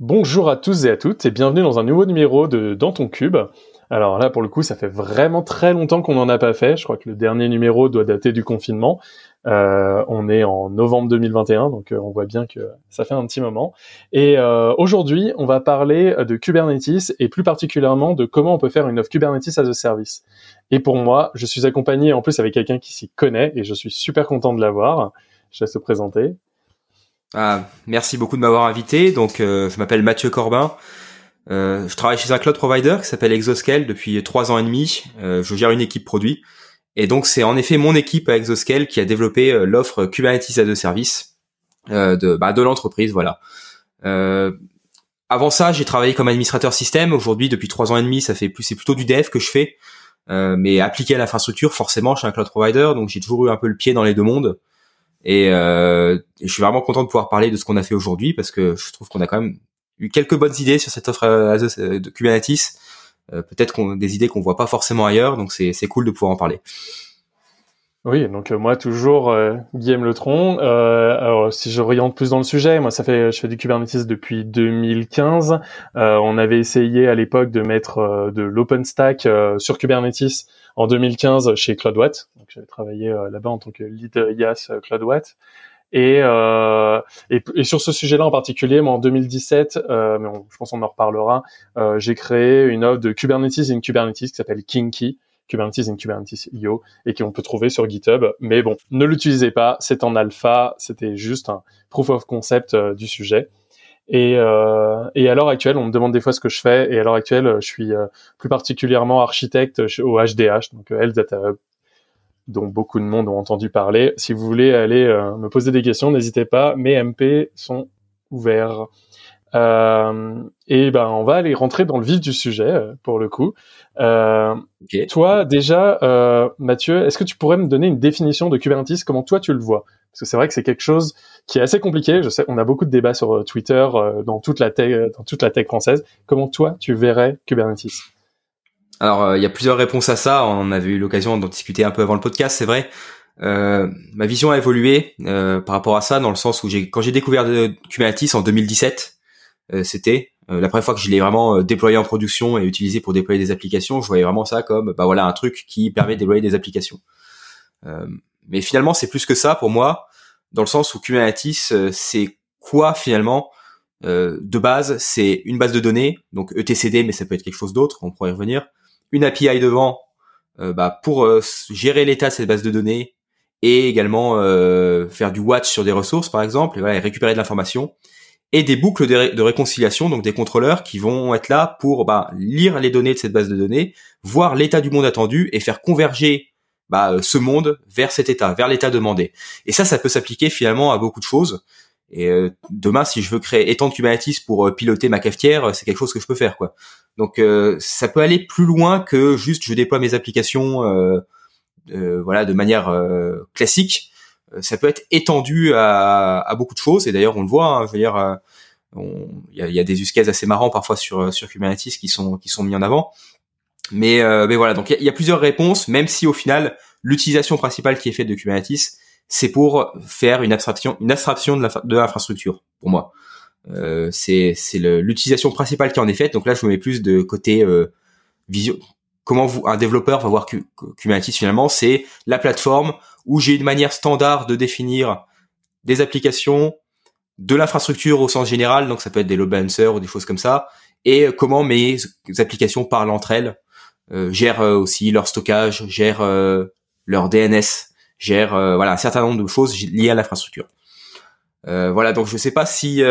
Bonjour à tous et à toutes et bienvenue dans un nouveau numéro de Dans ton cube. Alors là, pour le coup, ça fait vraiment très longtemps qu'on n'en a pas fait. Je crois que le dernier numéro doit dater du confinement. Euh, on est en novembre 2021, donc euh, on voit bien que ça fait un petit moment. Et euh, aujourd'hui, on va parler de Kubernetes et plus particulièrement de comment on peut faire une offre Kubernetes as a service. Et pour moi, je suis accompagné en plus avec quelqu'un qui s'y connaît et je suis super content de l'avoir. Je laisse te présenter. Ah, merci beaucoup de m'avoir invité. Donc, je m'appelle Mathieu Corbin. Euh, je travaille chez un cloud provider qui s'appelle Exoscale depuis trois ans et demi. Euh, je gère une équipe produit. Et donc, c'est en effet mon équipe à Exoscale qui a développé euh, l'offre Kubernetes as a service de, bah, de l'entreprise. Voilà. avant ça, j'ai travaillé comme administrateur système. Aujourd'hui, depuis trois ans et demi, ça fait plus, c'est plutôt du dev que je fais. mais appliqué à l'infrastructure, forcément, je suis un cloud provider, donc j'ai toujours eu un peu le pied dans les deux mondes. Et, et je suis vraiment content de pouvoir parler de ce qu'on a fait aujourd'hui parce que je trouve qu'on a quand même eu quelques bonnes idées sur cette offre euh, euh, de Kubernetes. Euh, peut-être qu'on des idées qu'on voit pas forcément ailleurs, donc c'est cool de pouvoir en parler. Oui, donc moi toujours Guillaume Letron. alors si je oriente plus dans le sujet, moi ça fait je fais du Kubernetes depuis 2015. on avait essayé à l'époque de mettre de l'OpenStack sur Kubernetes en 2015 chez CloudWatt. Donc j'avais travaillé là-bas en tant que lead IaaS CloudWatt. Et, euh, et, sur ce sujet-là en particulier, moi en 2017, euh, mais je pense qu'on en reparlera, euh, j'ai créé une offre de Kubernetes in Kubernetes qui s'appelle Kinky, Kubernetes in Kubernetes IO, et qu'on peut trouver sur GitHub. Mais bon, ne l'utilisez pas, c'est en alpha, c'était juste un proof of concept euh, du sujet. Et, euh, et, à l'heure actuelle, on me demande des fois ce que je fais. Et à l'heure actuelle, je suis euh, plus particulièrement architecte au HDH, donc Health Data Hub, dont beaucoup de monde ont entendu parler. Si vous voulez aller euh, me poser des questions, n'hésitez pas. Mes MP sont ouverts. Euh, et ben, on va aller rentrer dans le vif du sujet euh, pour le coup. Euh, Toi, déjà, euh, Mathieu, est-ce que tu pourrais me donner une définition de Kubernetes? Comment toi tu le vois? Parce que c'est vrai que c'est quelque chose qui est assez compliqué. Je sais, on a beaucoup de débats sur Twitter dans toute la tech, dans toute la tech française. Comment toi tu verrais Kubernetes? Alors, euh, il y a plusieurs réponses à ça. On avait eu l'occasion d'en discuter un peu avant le podcast, c'est vrai. Euh, ma vision a évolué euh, par rapport à ça, dans le sens où j'ai, quand j'ai découvert Kubernetes en 2017, c'était la première fois que je l'ai vraiment déployé en production et utilisé pour déployer des applications. Je voyais vraiment ça comme, bah voilà, un truc qui permet de déployer des applications. mais finalement, c'est plus que ça pour moi, dans le sens où Kubernetes, c'est quoi finalement? De base, c'est une base de données, donc ETCD, mais ça peut être quelque chose d'autre, on pourrait y revenir une API devant euh, bah, pour euh, gérer l'état de cette base de données et également euh, faire du watch sur des ressources par exemple et, voilà, récupérer de l'information et des boucles de, réconciliation donc des contrôleurs qui vont être là pour bah, lire les données de cette base de données voir l'état du monde attendu et faire converger bah, ce monde vers cet état vers l'état demandé et ça ça peut s'appliquer finalement à beaucoup de choses et euh, demain, si je veux créer étendre Kubernetes pour euh, piloter ma cafetière, c'est quelque chose que je peux faire, quoi. Donc, euh, ça peut aller plus loin que juste je déploie mes applications, voilà, de manière classique. Ça peut être étendu à, à, beaucoup de choses. Et d'ailleurs, on le voit. Hein, je veux dire, il y a, y, a, des use cases assez marrants parfois sur sur Kubernetes qui sont qui sont mis en avant. Mais mais voilà, donc il y, a plusieurs réponses, même si au final l'utilisation principale qui est faite de Kubernetes, c'est pour faire une abstraction, une abstraction de l'infrastructure pour moi. Euh, c'est l'utilisation principale qui en est faite. Donc là, je me mets plus de côté euh, vision. Comment vous, un développeur va voir Kubernetes finalement, c'est la plateforme où j'ai une manière standard de définir des applications, de l'infrastructure au sens général. Donc ça peut être des load balancers ou des choses comme ça. Et comment mes applications parlent entre elles, euh, gèrent euh, aussi leur stockage, gèrent euh, leur DNS gère euh, voilà un certain nombre de choses liées à l'infrastructure. Voilà, donc je sais pas si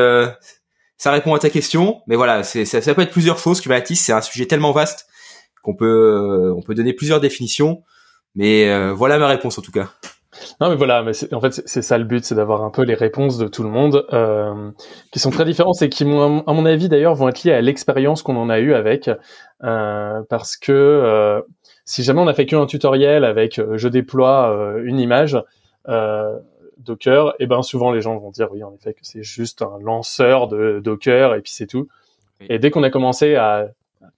ça répond à ta question, mais voilà, ça, ça, peut être plusieurs choses. Kubernetes, c'est un sujet tellement vaste qu'on peut on peut donner plusieurs définitions, mais voilà ma réponse en tout cas. Non mais voilà, mais en fait c'est ça le but, c'est d'avoir un peu les réponses de tout le monde, euh, qui sont très différentes et qui, à mon avis d'ailleurs, vont être liées à l'expérience qu'on en a eu avec, euh, parce que euh, si jamais on a fait qu'un tutoriel avec euh, je déploie euh, une image euh, Docker, et eh ben souvent les gens vont dire oui en effet que c'est juste un lanceur de Docker et puis c'est tout. Et dès qu'on a commencé à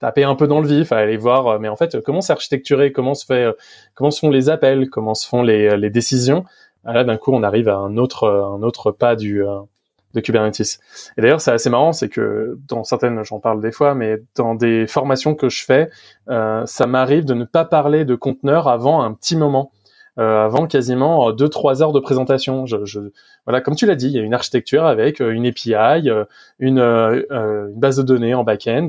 taper un peu dans le vif, à aller voir mais en fait comment c'est architecturé, comment se fait, comment se font les appels, comment se font les, les décisions. Ah, là d'un coup on arrive à un autre un autre pas du de Kubernetes. Et d'ailleurs, c'est assez marrant, c'est que dans certaines, j'en parle des fois, mais dans des formations que je fais, euh, ça m'arrive de ne pas parler de conteneurs avant un petit moment. Euh, avant quasiment deux trois heures de présentation. Je, je, voilà, comme tu l'as dit, il y a une architecture avec euh, une API, euh, une, une base de données en back-end.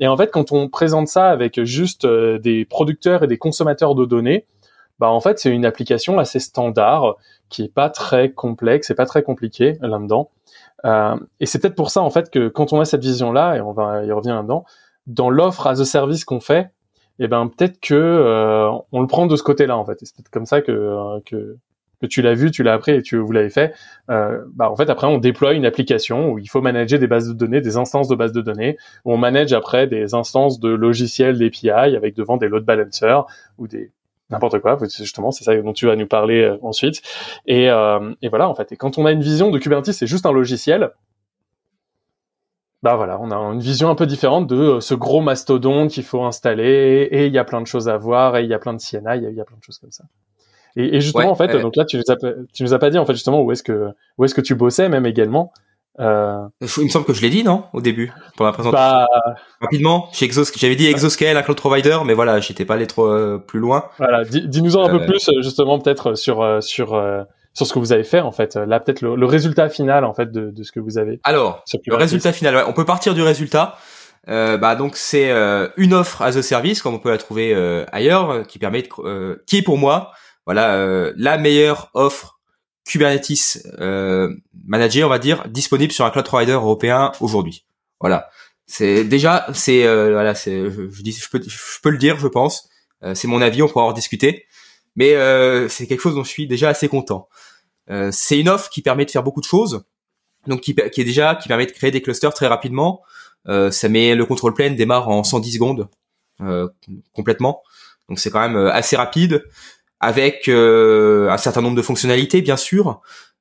Et en fait, quand on présente ça avec juste des producteurs et des consommateurs de données, bah en fait c'est une application assez standard qui est pas très complexe et pas très compliquée là-dedans. Euh, et c'est peut-être pour ça en fait que quand on a cette vision-là et on va y revenir là-dedans, dans l'offre as a service qu'on fait, eh ben peut-être que euh, on le prend de ce côté-là en fait. c'est peut-être comme ça que euh, que que tu l'as vu, tu l'as appris et tu vous l'avez fait. Euh, bah en fait après on déploie une application où il faut manager des bases de données, des instances de bases de données, où on manage après des instances de logiciels d'API avec devant des load balancers ou des n'importe quoi. Justement, c'est ça dont tu vas nous parler euh, ensuite. Et, euh, et, voilà, en fait. Et quand on a une vision de Kubernetes, c'est juste un logiciel. Bah voilà, on a une vision un peu différente de euh, ce gros mastodonte qu'il faut installer. Et il y a plein de choses à voir. Et il y a plein de CNI. Il y, a plein de choses comme ça. Et, et justement, en fait, donc là, tu nous as, tu nous as pas dit en fait justement où est-ce que où est-ce que tu bossais même également. Euh... Il me semble que je l'ai dit, non, au début, pour la présentation. Bah... Rapidement, chez Exos, j'avais dit Exoscale, un cloud provider, mais voilà, j'étais pas allé trop euh, plus loin. Voilà, dis-nous-en un peu euh, plus, justement, peut-être sur euh, sur sur ce que vous avez fait, en fait. Là, peut-être le, résultat final, en fait, de, de ce que vous avez. Alors, le résultat final, ouais, on peut partir du résultat. bah donc c'est une offre as a service comme on peut la trouver ailleurs qui permet de, qui est pour moi voilà la meilleure offre Kubernetes euh, manager, on va dire, disponible sur un cloud provider européen aujourd'hui. Voilà. C'est déjà, c'est euh, voilà, c'est, je, je peux, le dire, je pense. Euh, c'est mon avis, on pourra en discuter. Mais euh, c'est quelque chose dont je suis déjà assez content. Euh, c'est une offre qui permet de faire beaucoup de choses. Donc qui, qui est déjà, qui permet de créer des clusters très rapidement. ça met le contrôle plane démarre en 110 secondes complètement. Donc c'est quand même assez rapide avec euh, un certain nombre de fonctionnalités, bien sûr.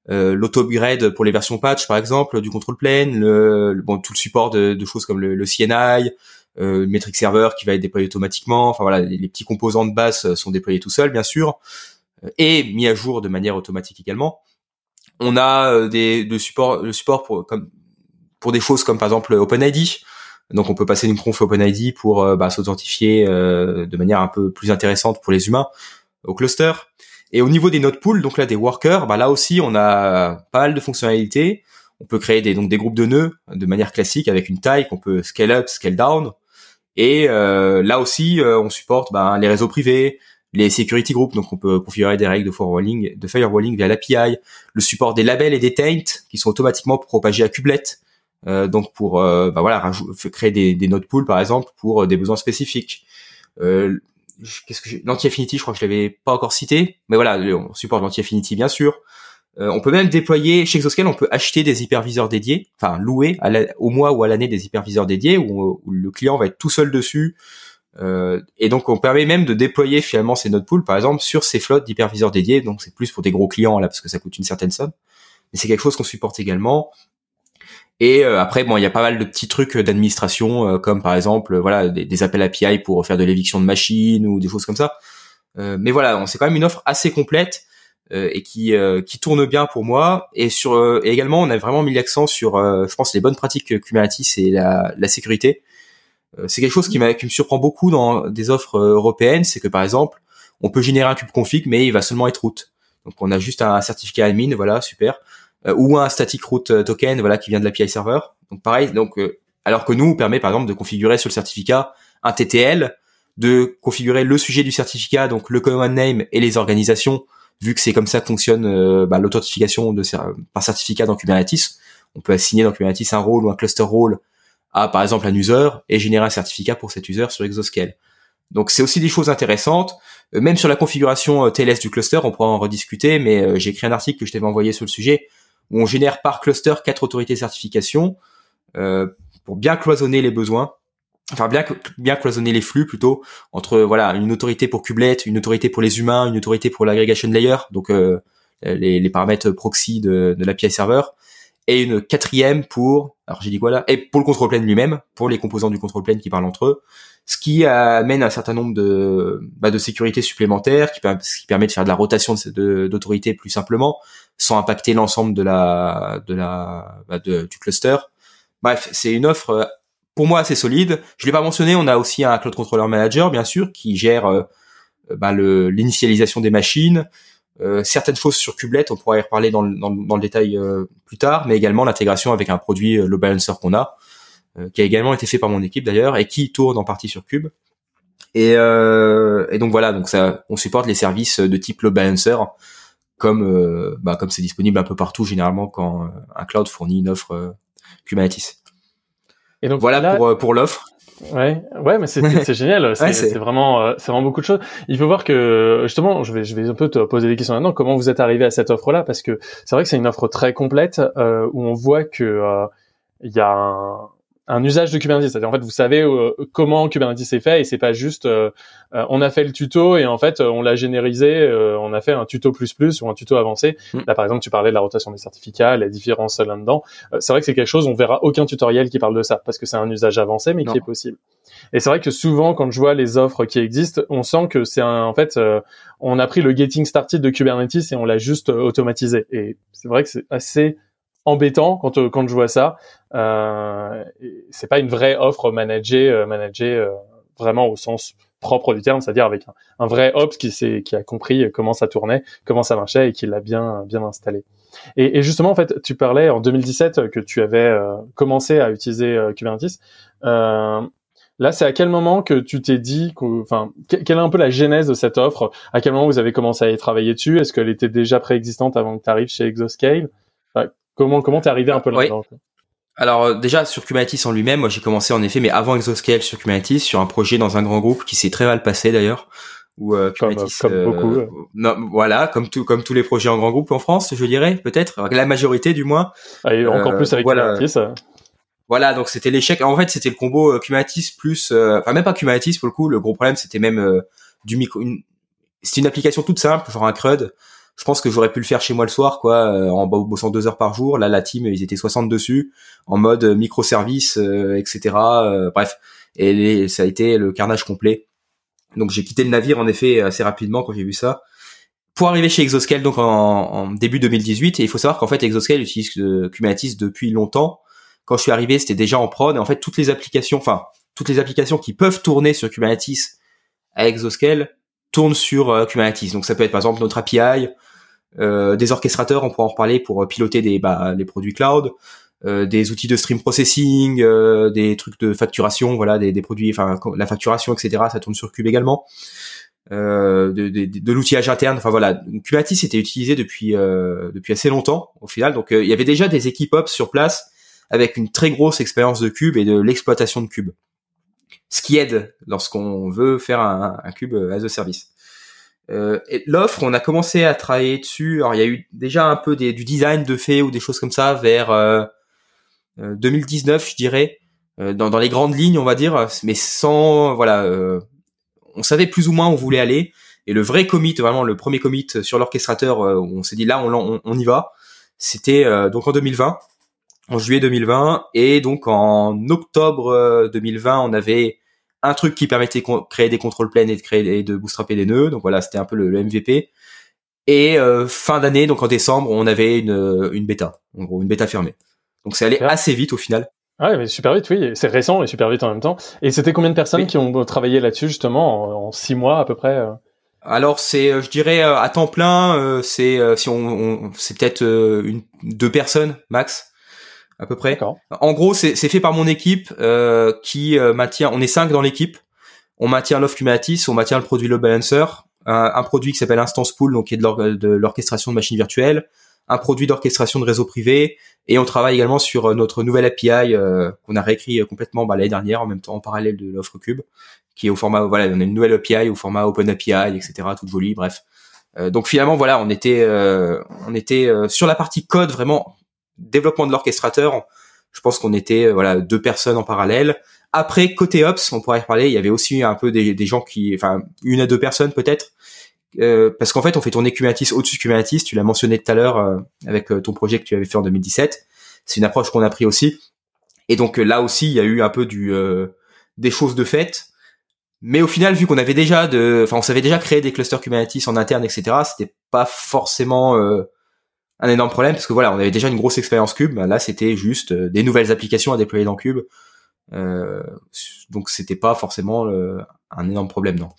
Euh, l'auto-upgrade pour les versions patch, par exemple, du control plane, le, bon, tout le support de, de choses comme le, le CNI, euh, le metric server qui va être déployé automatiquement. Enfin voilà, les, petits composants de base sont déployés tout seuls, bien sûr, euh, et mis à jour de manière automatique également. On a euh, des de support, le support pour comme pour des choses comme par exemple OpenID. Donc on peut passer d'une conf OpenID pour bah, s'authentifier de manière un peu plus intéressante pour les humains au cluster. Et au niveau des node pools, donc là des workers, bah là aussi on a pas mal de fonctionnalités. On peut créer des donc des groupes de nœuds de manière classique avec une taille qu'on peut scale up, scale down. Et euh, là aussi euh, on supporte bah, les réseaux privés, les security groups, donc on peut configurer des règles de firewalling, de firewalling via l'API, le support des labels et des taints qui sont automatiquement propagés à Kubelet. Euh, donc pour bah voilà créer des, des node pools par exemple pour des besoins spécifiques. Qu'est-ce que l'anti-affinity, je crois que je l'avais pas encore cité, mais voilà, on supporte l'anti-affinity bien sûr. Euh, on peut même déployer chez Exoscale, on peut acheter des hyperviseurs dédiés, enfin louer au mois ou à l'année des hyperviseurs dédiés où, le client va être tout seul dessus. Euh, et donc on permet même de déployer finalement ces node pools, par exemple, sur ces flottes d'hyperviseurs dédiés. Donc c'est plus pour des gros clients là parce que ça coûte une certaine somme. Mais c'est quelque chose qu'on supporte également. Et euh, après, bon, il y a pas mal de petits trucs d'administration, euh, comme par exemple, voilà, des, appels API pour faire de l'éviction de machines ou des choses comme ça. Euh, mais voilà, c'est quand même une offre assez complète et qui qui tourne bien pour moi. Et sur et également, on a vraiment mis l'accent sur, je pense, les bonnes pratiques Kubernetes et la, la sécurité. c'est quelque chose qui, qui me surprend beaucoup dans des offres européennes, c'est que par exemple, on peut générer un cube config, mais il va seulement être root. Donc on a juste un certificat admin, voilà, super. Euh, ou un static root euh, token voilà qui vient de l'API server. Donc pareil, donc euh, alors que nous on permet par exemple de configurer sur le certificat un TTL, de configurer le sujet du certificat, donc le common name et les organisations, vu que c'est comme ça que fonctionne bah, l'authentification de par certificat dans Kubernetes. On peut assigner dans Kubernetes un rôle ou un cluster role à par exemple un user et générer un certificat pour cet user sur Exoscale. Donc c'est aussi des choses intéressantes. même sur la configuration TLS du cluster, on pourra en rediscuter, mais j'ai écrit un article que je t'avais envoyé sur le sujet où on génère par cluster quatre autorités de certification euh, pour bien cloisonner les besoins, enfin bien cloisonner les flux plutôt entre voilà une autorité pour Kubelet, une autorité pour les humains, une autorité pour l'aggregation layer, donc euh, les, les, paramètres proxy de, de l'API server, et une quatrième pour, alors j'ai dit quoi là, et pour le control plane lui-même, pour les composants du control plane qui parlent entre eux, ce qui amène un certain nombre de, bah, de sécurités supplémentaires, qui, qui permet de faire de la rotation d'autorité plus simplement, sans impacter l'ensemble de la, de la, bah, du cluster. Bref, c'est une offre euh, pour moi assez solide. Je l'ai pas mentionné, on a aussi un cloud controller manager bien sûr qui gère euh, bah, l'initialisation des machines, euh, certaines choses sur Kubelet, on pourra y reparler dans le, détail plus tard, mais également l'intégration avec un produit load balancer qu'on a, qui a également été fait par mon équipe d'ailleurs et qui tourne en partie sur Cube. Et, et donc voilà, donc ça, on supporte les services de type load balancer comme bah, comme c'est disponible un peu partout généralement quand un cloud fournit une offre Kubernetes. Et donc voilà pour pour l'offre. Ouais, ouais, mais c'est c'est génial. C'est vraiment, euh, c'est vraiment beaucoup de choses. Il faut voir que justement, je vais je vais un peu te poser des questions maintenant. Comment vous êtes arrivé à cette offre-là? Parce que c'est vrai que c'est une offre très complète euh, où on voit que euh, il y a un, un usage de Kubernetes. C'est-à-dire en fait, vous savez euh, comment Kubernetes est fait et c'est pas juste euh, euh, on a fait le tuto et en fait on l'a généralisé, on a fait un tuto plus plus ou un tuto avancé. Mm. Là par exemple, tu parlais de la rotation des certificats, la différence là-dedans. c'est vrai que c'est quelque chose on verra aucun tutoriel qui parle de ça parce que c'est un usage avancé mais qui est possible. Et c'est vrai que souvent quand je vois les offres qui existent, on sent que c'est un en fait on a pris le getting started de Kubernetes et on l'a juste automatisé et c'est vrai que c'est assez embêtant quand euh, quand je vois ça. Euh, c'est pas une vraie offre managée, euh, managée euh, vraiment au sens propre du terme, c'est-à-dire avec un, vrai ops qui s'est qui a compris comment ça tournait, comment ça marchait et qui l'a bien bien installé. Et, et, justement, en fait, tu parlais en 2017 que tu avais commencé à utiliser Kubernetes. Euh, là, c'est à quel moment que tu t'es dit, enfin, quelle est un peu la genèse de cette offre? À quel moment vous avez commencé à y travailler dessus? Est-ce qu'elle était déjà préexistante avant que tu arrives chez Exoscale Comment comment t'es arrivé un peu là-dedans Alors euh, déjà sur Kubernetes en lui-même, moi j'ai commencé en effet, mais avant Exoscale sur Kubernetes, sur un projet dans un grand groupe qui s'est très mal passé d'ailleurs. Où, euh, Kubernetes, comme, euh, beaucoup. Non, voilà, comme tout, comme tous les projets en grand groupe en France, je dirais peut-être, la majorité du moins. Ah, et encore plus avec voilà. Kubernetes. Voilà, donc c'était l'échec. En fait, c'était le combo Kubernetes plus, enfin même pas Kubernetes pour le coup. Le gros problème, c'était même du micro. Une... C'était une application toute simple, genre un CRUD, je pense que j'aurais pu le faire chez moi le soir, quoi, euh, en bossant deux heures par jour. Là, la team, ils étaient 60 dessus, en mode euh, microservice, euh, etc. bref, et ça a été le carnage complet. Donc j'ai quitté le navire en effet assez rapidement quand j'ai vu ça. Pour arriver chez Exoscale donc en, début 2018, et il faut savoir qu'en fait Exoscale utilise Kubernetes depuis longtemps. Quand je suis arrivé, c'était déjà en prod, et en fait toutes les applications, enfin toutes les applications qui peuvent tourner sur Kubernetes à Exoscale tournent sur Kubernetes. Donc ça peut être par exemple notre API, euh, des orchestrateurs, on pourra en reparler pour euh, piloter des bah, les produits cloud, euh, des outils de stream processing, des trucs de facturation, voilà, des, produits, enfin la facturation, etc. Ça tourne sur Cube également. Euh, de, de, de l'outillage interne. Enfin voilà, Kubernetes était utilisé depuis depuis assez longtemps au final. Donc il y avait déjà des équipes ops sur place avec une très grosse expérience de cube et de l'exploitation de cube. Ce qui aide lorsqu'on veut faire un, un cube as a service. Euh, l'offre, on a commencé à travailler dessus. Alors il y a eu déjà un peu des, du design de fait ou des choses comme ça vers euh, 2019, euh, je dirais, euh, dans, dans, les grandes lignes, on va dire, mais sans voilà, euh, on savait plus ou moins où on voulait aller. Et le vrai commit, vraiment le premier commit sur l'orchestrateur, on s'est dit là, on, on, on y va. C'était donc en 2020, en juillet 2020, et donc en octobre 2020, on avait un truc qui permettait de créer des contrôles pleins et de créer et de bootstrapper des nœuds. Donc voilà, c'était un peu le, MVP. Et euh, fin d'année, donc en décembre, on avait une, une bêta, en gros, une bêta fermée. Donc c'est allé assez vite au final. Ouais, mais super vite, oui. C'est récent et super vite en même temps. Et c'était combien de personnes qui ont travaillé là-dessus justement en, six mois à peu près euh? Alors c'est, euh, je dirais à temps plein, c'est si on, on c'est peut-être une deux personnes max à peu près. En gros, c'est fait par mon équipe euh, qui euh, maintient. On est cinq dans l'équipe. On maintient Love Kubernetes, on maintient le produit Load Balancer, un, produit qui s'appelle Instance Pool, donc qui est de l'orchestration de machines virtuelles, un produit d'orchestration de réseau privé, et on travaille également sur euh, notre nouvelle API qu'on a réécrit complètement bah, l'année dernière en même temps en parallèle de l'offre Cube, qui est au format voilà, on a une nouvelle API au format Open API, etc. Toute jolie, bref. donc finalement voilà, on était on était sur la partie code vraiment développement de l'orchestrateur, je pense qu'on était euh, voilà deux personnes en parallèle. Après côté ops, on pourrait parler, il y avait aussi un peu des, gens qui, enfin une à deux personnes peut-être, euh, parce qu'en fait on fait tourner Kubernetes au-dessus de Kubernetes. Tu l'as mentionné tout à l'heure euh, avec ton projet que tu avais fait en 2017. c'est une approche qu'on a pris aussi. Et donc là aussi, il y a eu un peu du des choses de fait. Mais au final, vu qu'on avait déjà de, enfin, on savait déjà créer des clusters Kubernetes en interne, etc. C'était pas forcément un énorme problème parce que voilà, on avait déjà une grosse expérience Cube. Là, c'était juste des nouvelles applications à déployer dans Cube. Euh, donc c'était pas forcément un énorme problème, non.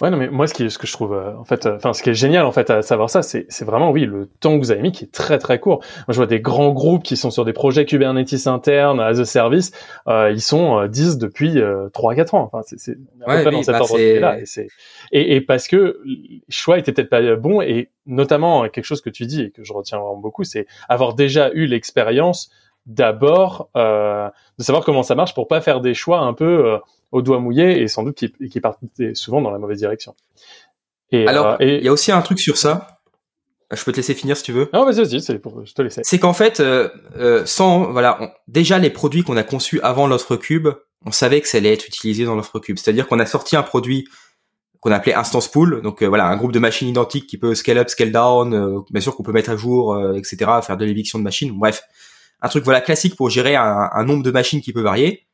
Ouais, non, mais moi, ce, qui, ce que je trouve, euh, en fait, euh, enfin, ce qui est génial, en fait, à savoir ça, c'est, c'est vraiment, oui, le temps que vous avez mis qui est très, très court. Moi, je vois des grands groupes qui sont sur des projets Kubernetes internes, as a service, euh, ils sont 10 depuis 3-4 ans. Enfin, c'est, c'est ouais, dans cet bah, ordre-là. Et, c'est, et, et, parce que le choix était peut-être pas bon, et notamment, quelque chose que tu dis et que je retiens vraiment beaucoup, c'est avoir déjà eu l'expérience d'abord euh, de savoir comment ça marche pour pas faire des choix un peu euh, au doigt mouillé et sans doute qui, qui partent souvent dans la mauvaise direction. Et, Alors, euh, il y a aussi un truc sur ça. Je peux te laisser finir si tu veux. Non, vas-y, vas-y, c'est pour, je te laisse. C'est qu'en fait, sans, voilà, déjà les produits qu'on a conçus avant l'offre cube, on savait que ça allait être utilisé dans l'offre cube. C'est-à-dire qu'on a sorti un produit qu'on appelait instance pool, donc voilà, un groupe de machines identiques qui peut scale up, scale down, bien sûr qu'on peut mettre à jour, etc., faire de l'éviction de machines. Bref, un truc voilà classique pour gérer un, nombre de machines qui peut varier.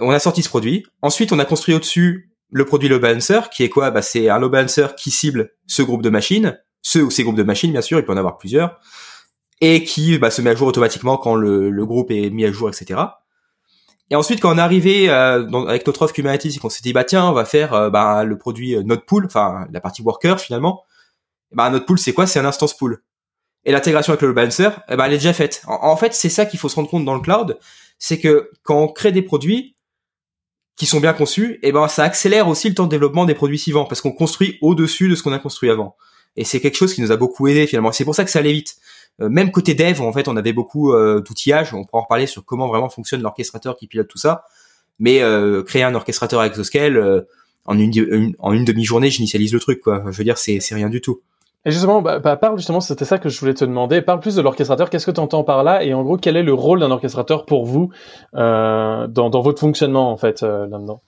On a sorti ce produit. Ensuite, on a construit au-dessus le produit load balancer, qui est quoi? Bah, C'est un load balancer qui cible ce groupe de machines, ce ou ces groupes de machines, bien sûr, il peut en avoir plusieurs, et qui bah, se met à jour automatiquement quand le, groupe est mis à jour, etc. Et ensuite, quand on est arrivé euh, avec notre offre Kubernetes et qu'on s'est dit, bah tiens, on va faire euh, bah, le produit euh, Pool, enfin la partie worker finalement, bah Pool, c'est quoi? C'est un instance pool et l'intégration avec le load balancer, eh ben, elle est déjà faite. En, fait, c'est ça qu'il faut se rendre compte dans le cloud, c'est que quand on crée des produits qui sont bien conçus, eh ben, ça accélère aussi le temps de développement des produits suivants, parce qu'on construit au-dessus de ce qu'on a construit avant. Et c'est quelque chose qui nous a beaucoup aidé finalement. C'est pour ça que ça allait vite. Euh, même côté dev, en fait, on avait beaucoup euh, d'outillage. On pourra en reparler sur comment vraiment fonctionne l'orchestrateur qui pilote tout ça. Mais euh, créer un orchestrateur avec Exoscale, en une, en une demi-journée, j'initialise le truc. Quoi. Je veux dire, c'est rien du tout. Et justement, bah, bah, parle justement, c'était ça que je voulais te demander. Parle plus de l'orchestrateur. Qu'est-ce que tu entends par là? Et en gros, quel est le rôle d'un orchestrateur pour vous euh, dans, dans, votre fonctionnement en fait euh, là-dedans?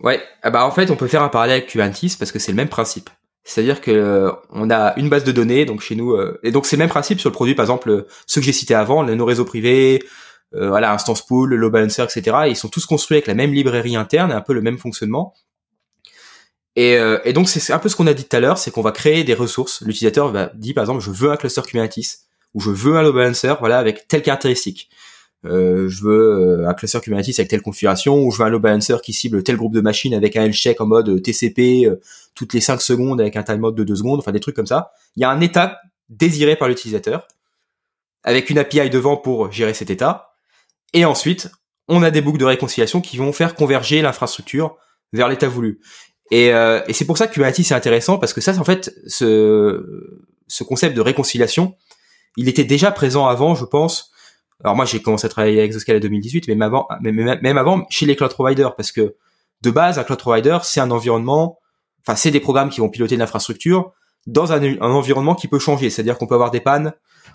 Ouais, ah bah en fait, on peut faire un parallèle avec Kubernetes parce que c'est le même principe. C'est-à-dire que euh, on a une base de données, donc chez nous, euh, et donc c'est le même principe sur le produit, par exemple ceux que j'ai cités avant, nos réseaux privés, voilà, Instance Pool, le Balancer, etc. Ils sont tous construits avec la même librairie interne, un peu le même fonctionnement. Et, euh, et donc c'est un peu ce qu'on a dit tout à l'heure, c'est qu'on va créer des ressources. L'utilisateur va dire par exemple je veux un cluster Kubernetes ou je veux un load balancer, voilà, avec telle caractéristique. Euh, je veux euh, un cluster Kubernetes avec telle configuration, ou je veux un load balancer qui cible tel groupe de machines avec un health check en mode TCP toutes les 5 secondes avec un time mode de 2 secondes, enfin des trucs comme ça. Il y a un état désiré par l'utilisateur avec une API devant pour gérer cet état. Et ensuite, on a des boucles de réconciliation qui vont faire converger l'infrastructure vers l'état voulu. Et, euh, et c'est pour ça que Kubernetes est intéressant parce que ça, en fait, ce, ce concept de réconciliation, il était déjà présent avant, je pense. Alors moi, j'ai commencé à travailler avec Exoscale en 2018, mais avant, même avant chez les cloud providers, parce que de base, un cloud provider, c'est un environnement, enfin, c'est des programmes qui vont piloter l'infrastructure dans un, environnement qui peut changer. C'est-à-dire qu'on peut avoir des pannes,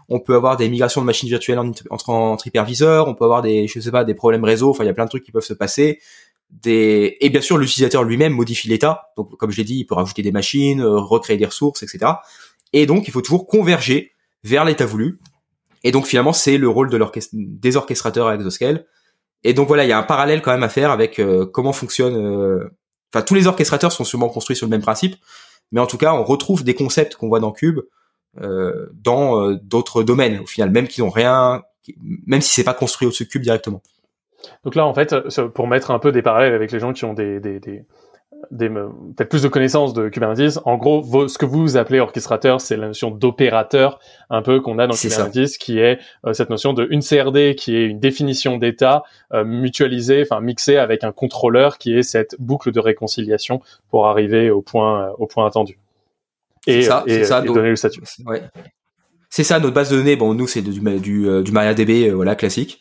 on peut avoir des migrations de machines virtuelles entre, entre hyperviseurs, on peut avoir des, je sais pas, des problèmes réseau. Enfin, il y a plein de trucs qui peuvent se passer des et bien sûr l'utilisateur lui-même modifie l'état. Donc comme je l'ai dit, il peut rajouter des machines, euh, recréer des ressources, etc. Et donc il faut toujours converger vers l'état voulu. Et donc finalement c'est le rôle de des orchestrateurs à Exoscale. Et donc voilà, il y a un parallèle quand même à faire avec euh, comment fonctionne. Euh, enfin tous les orchestrateurs sont sûrement construits sur le même principe, mais en tout cas on retrouve des concepts qu'on voit dans Cube dans d'autres domaines au final, même qu'ils n'ont rien, même si c'est pas construit au-dessus de Cube directement. Donc là, en fait, pour mettre un peu des parallèles avec les gens qui ont des, des, des, des peut-être plus de connaissances de Kubernetes, en gros, ce que vous appelez orchestrateur, c'est la notion d'opérateur un peu qu'on a dans Kubernetes, qui est euh, cette notion de une CRD qui est une définition d'état euh, mutualisée, enfin mixée avec un contrôleur qui est cette boucle de réconciliation pour arriver au point, euh, au point attendu. Et, ça, et, ça, donner le statut. Ouais. C'est ça, notre base de données. Bon, nous, c'est du, du, du MariaDB, voilà, classique.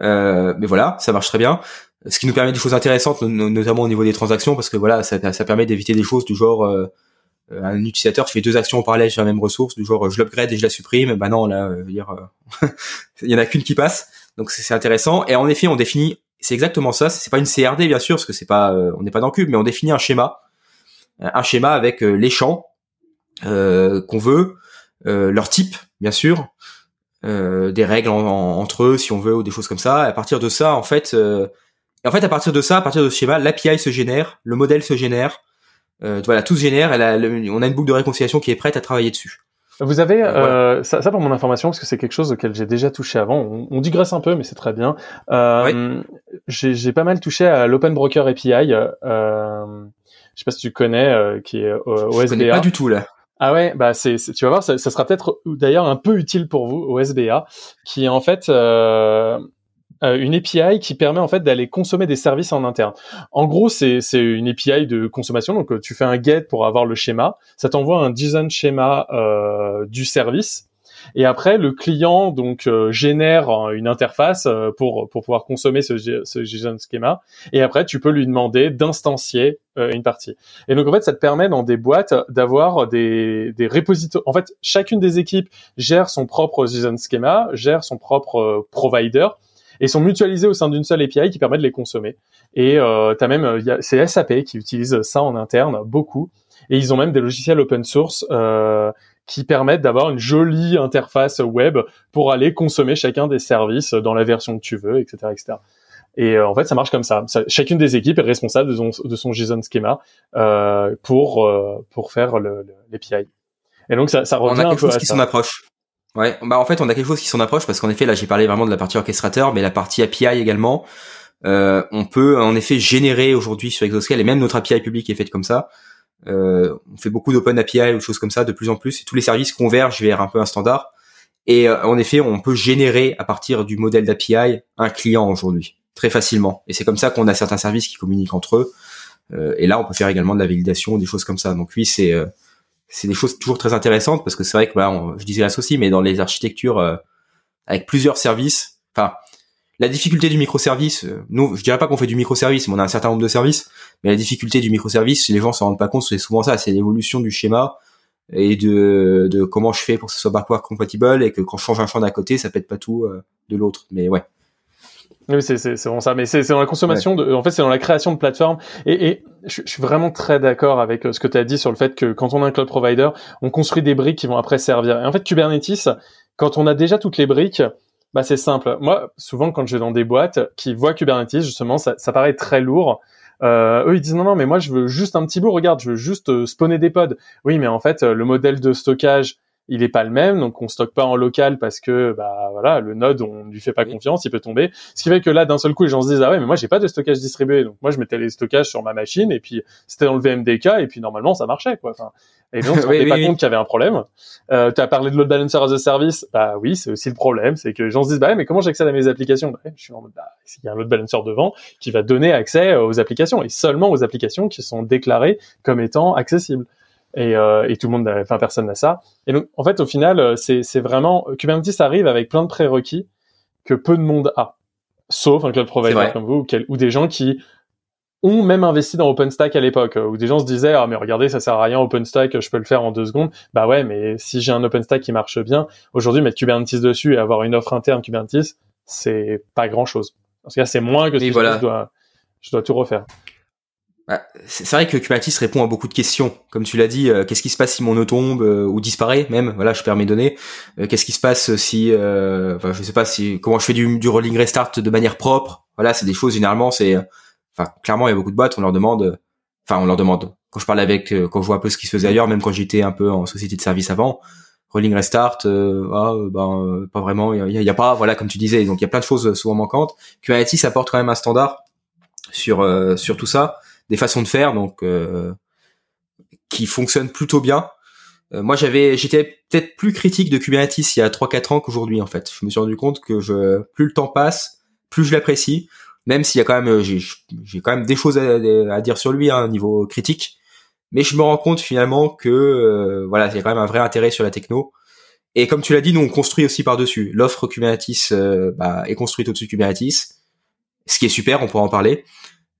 Euh, mais voilà, ça marche très bien. Ce qui nous permet des choses intéressantes, notamment au niveau des transactions, parce que voilà, ça, permet d'éviter des choses du genre euh, un utilisateur fait deux actions en parallèle sur la même ressource, du genre je l'upgrade et je la supprime. Bah non, là, euh, il y en a qu'une qui passe, donc c'est intéressant. Et en effet, on définit, c'est exactement ça. C'est pas une CRD bien sûr, parce que c'est pas, on n'est pas dans Cube, mais on définit un schéma, un schéma avec les champs qu'on veut, leur type bien sûr, des règles entre eux si on veut ou des choses comme ça. à partir de ça, en fait, en fait à partir de ça, à partir de ce schéma, l'API se génère, le modèle se génère, voilà, tout se génère. Elle a, on a une boucle de réconciliation qui est prête à travailler dessus. Vous avez euh, ça, ça, pour mon information parce que c'est quelque chose auquel j'ai déjà touché avant. On, on, digresse un peu, mais c'est très bien. Euh, J'ai pas mal touché à l'Open Broker API. Euh, je sais pas si tu connais, euh, qui est OSBA. Je connais pas du tout là. Ah ouais, bah c'est, tu vas voir, ça, sera peut-être d'ailleurs un peu utile pour vous, OSBA, qui est en fait euh, euh, une API qui permet en fait d'aller consommer des services en interne. En gros, c'est une API de consommation. Donc, euh, tu fais un get pour avoir le schéma. Ça t'envoie un JSON schéma euh, du service. Et après, le client donc génère une interface pour pour pouvoir consommer ce, ce JSON schéma. Et après, tu peux lui demander d'instancier une partie. Et donc en fait, ça te permet dans des boîtes d'avoir des des repositoires. En fait, chacune des équipes gère son propre JSON schéma, gère son propre provider et sont mutualisés au sein d'une seule API qui permet de les consommer. Et euh, as même, euh, c'est SAP qui utilise ça en interne beaucoup, et ils ont même des logiciels open source euh, qui permettent d'avoir une jolie interface web pour aller consommer chacun des services dans la version que tu veux, etc., etc. Et euh, en fait, ça marche comme ça. Chacune des équipes est responsable de son, de son JSON schema euh, pour euh, pour faire l'API. Et donc ça, ça revient On a quelque chose qui s'en approche. Ouais, bah en fait on a quelque chose qui s'en approche parce qu'en effet là j'ai parlé vraiment de la partie orchestrateur, mais la partie API également. Euh, on peut en effet générer aujourd'hui sur Exoscale et même notre API public est faite comme ça. Euh, on fait beaucoup d'open API ou choses comme ça de plus en plus tous les services convergent vers un peu un standard. Et euh, en effet on peut générer à partir du modèle d'API un client aujourd'hui très facilement. Et c'est comme ça qu'on a certains services qui communiquent entre eux. Euh, et là on peut faire également de la validation, des choses comme ça. Donc oui c'est euh, c'est des choses toujours très intéressantes parce que c'est vrai que bah, je disais ça aussi, mais dans les architectures euh, avec plusieurs services, enfin la difficulté du microservice, euh, nous je dirais pas qu'on fait du microservice, mais on a un certain nombre de services, mais la difficulté du microservice, les gens s'en rendent pas compte, c'est souvent ça, c'est l'évolution du schéma et de, de comment je fais pour que ce soit backward compatible et que quand je change un champ d'un côté, ça pète pas tout euh, de l'autre. Mais ouais. Oui, c'est vraiment ça. Mais c'est dans la consommation, de, en fait, c'est dans la création de plateformes. Et, et je, suis vraiment très d'accord avec euh, ce que tu as dit sur le fait que quand on a un cloud provider, on construit des briques qui vont après servir. Et en fait, Kubernetes, quand on a déjà toutes les briques, bah c'est simple. Moi, souvent, quand je vais dans des boîtes qui voient Kubernetes, justement, ça, ça paraît très lourd. Euh, eux, ils disent non, non, mais moi, je veux juste un petit bout. Regarde, je veux juste euh, spawner des pods. Oui, mais en fait, le modèle de stockage il est pas le même, donc on stocke pas en local parce que bah voilà le node on lui fait pas confiance, il peut tomber. Ce qui fait que là d'un seul coup les gens se disent ah ouais mais moi j'ai pas de stockage distribué, donc moi je mettais les stockages sur ma machine et puis c'était dans le VMDK et puis normalement ça marchait quoi. Enfin, et donc on se pas compte qu'il y avait un problème. Euh, tu as parlé de load balancer as a service, bah oui c'est aussi le problème, c'est que les gens se disent bah ouais, mais comment j'accède à mes applications? Bah, Je suis en mode bah il y a un load balancer devant qui va donner accès aux applications et seulement aux applications qui sont déclarées comme étant accessibles et, euh, et tout le monde, enfin personne n'a ça. Et donc en fait au final euh, c'est vraiment Kubernetes arrive avec plein de prérequis que peu de monde a, sauf un cloud provider comme vous ou, des gens qui ont même investi dans OpenStack à l'époque, où des gens se disaient ah mais regardez ça sert à rien OpenStack, je peux le faire en deux secondes. Bah ouais, mais si j'ai un OpenStack qui marche bien, aujourd'hui mettre Kubernetes dessus et avoir une offre interne Kubernetes, c'est pas grand chose. Parce que c'est moins que ce que je dois je dois tout refaire. Bah, c'est vrai que Kubernetes répond à beaucoup de questions. Comme tu l'as dit, euh, qu'est-ce qui se passe si mon nœud tombe euh, ou disparaît même Voilà, je perds mes données. Euh, qu'est-ce qui se passe si, enfin, je sais pas si comment je fais du, du rolling restart de manière propre Voilà, c'est des choses généralement. C'est, enfin, clairement, il y a beaucoup de boîtes. On leur demande, enfin, on leur demande. Quand je parle avec, quand je vois un peu ce qui se faisait ailleurs, même quand j'étais un peu en société de service avant, rolling restart, ah, ben, pas vraiment. Il y, a, pas, voilà, comme tu disais. Donc il y a plein de choses souvent manquantes. Kubernetes apporte quand même un standard sur sur tout ça des façons de faire donc euh, qui fonctionnent plutôt bien. Euh, moi, j'avais, j'étais peut-être plus critique de Kubernetes il y a 3-4 ans qu'aujourd'hui en fait. Je me suis rendu compte que je, plus le temps passe, plus je l'apprécie. Même s'il y a quand même, euh, j'ai, j'ai quand même des choses à, dire sur lui, hein, niveau critique. Mais je me rends compte finalement que voilà, il y a quand même un vrai intérêt sur la techno. Et comme tu l'as dit, nous on construit aussi par dessus. L'offre Kubernetes bah, est construite au-dessus de Kubernetes, ce qui est super, on pourra en parler.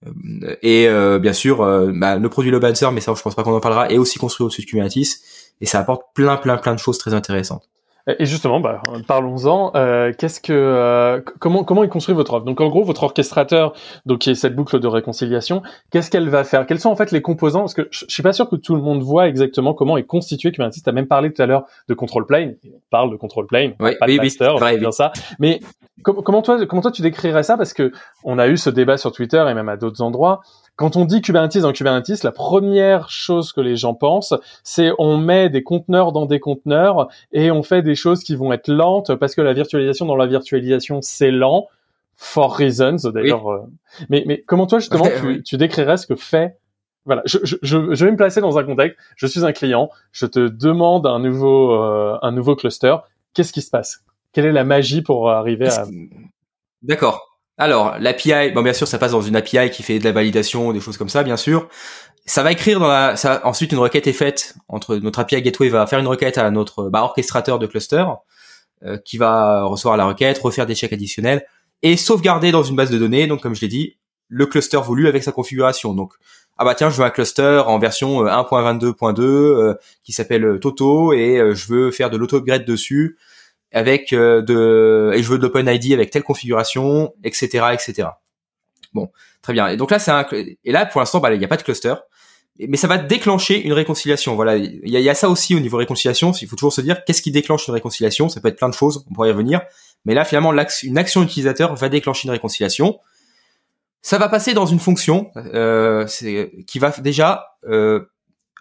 Euh, et euh, bien sûr, euh, bah, le produit load balancer, mais ça je pense pas qu'on en parlera, est aussi construit au-dessus de Kubernetes et ça apporte plein plein plein de choses très intéressantes. Et justement, bah, parlons-en. Euh, qu'est-ce que, euh, comment, comment est construit votre offre? Donc, en gros, votre orchestrateur, donc qui est cette boucle de réconciliation, qu'est-ce qu'elle va faire? Quels sont en fait les composants? Parce que je, suis pas sûr que tout le monde voit exactement comment est constitué Kubernetes. Tu as même parlé tout à l'heure de control plane. On parle de control plane, oui, pas oui, de master, oui, bien ça. Mais comment toi, comment toi tu décrirais ça? Parce que on a eu ce débat sur Twitter et même à d'autres endroits. Quand on dit Kubernetes dans Kubernetes, la première chose que les gens pensent, c'est on met des conteneurs dans des conteneurs et on fait des choses qui vont être lentes parce que la virtualisation dans la virtualisation c'est lent for reasons d'ailleurs. Euh. Mais, mais comment toi justement tu, tu décrirais ce que fait voilà, je, je, je, vais me placer dans un contexte. Je suis un client, je te demande un nouveau euh, un nouveau cluster. Qu'est-ce qui se passe? Quelle est la magie pour arriver à D'accord. Alors, l'API, bon, bien sûr, ça passe dans une API qui fait de la validation, des choses comme ça, bien sûr. Ça va écrire dans la, ensuite une requête est faite entre notre API Gateway va faire une requête à notre bah, orchestrateur de cluster euh, qui va recevoir la requête, refaire des checks additionnels et sauvegarder dans une base de données. Donc, comme je l'ai dit, le cluster voulu avec sa configuration. Donc, ah bah tiens, je veux un cluster en version 1.22.2 euh, euh, qui s'appelle Toto et je veux faire de l'auto-upgrade dessus avec euh, de et je veux de l'OpenID avec telle configuration, etc., etc. Bon, très bien. Et donc là, c'est un et là pour l'instant, bah, il n'y a pas de cluster, mais ça va déclencher une réconciliation. Voilà, il y a, ça aussi au niveau réconciliation. Il faut toujours se dire qu'est-ce qui déclenche une réconciliation? Ça peut être plein de choses, on pourrait y revenir. Mais là, finalement, une action utilisateur va déclencher une réconciliation. Ça va passer dans une fonction euh, qui va déjà euh,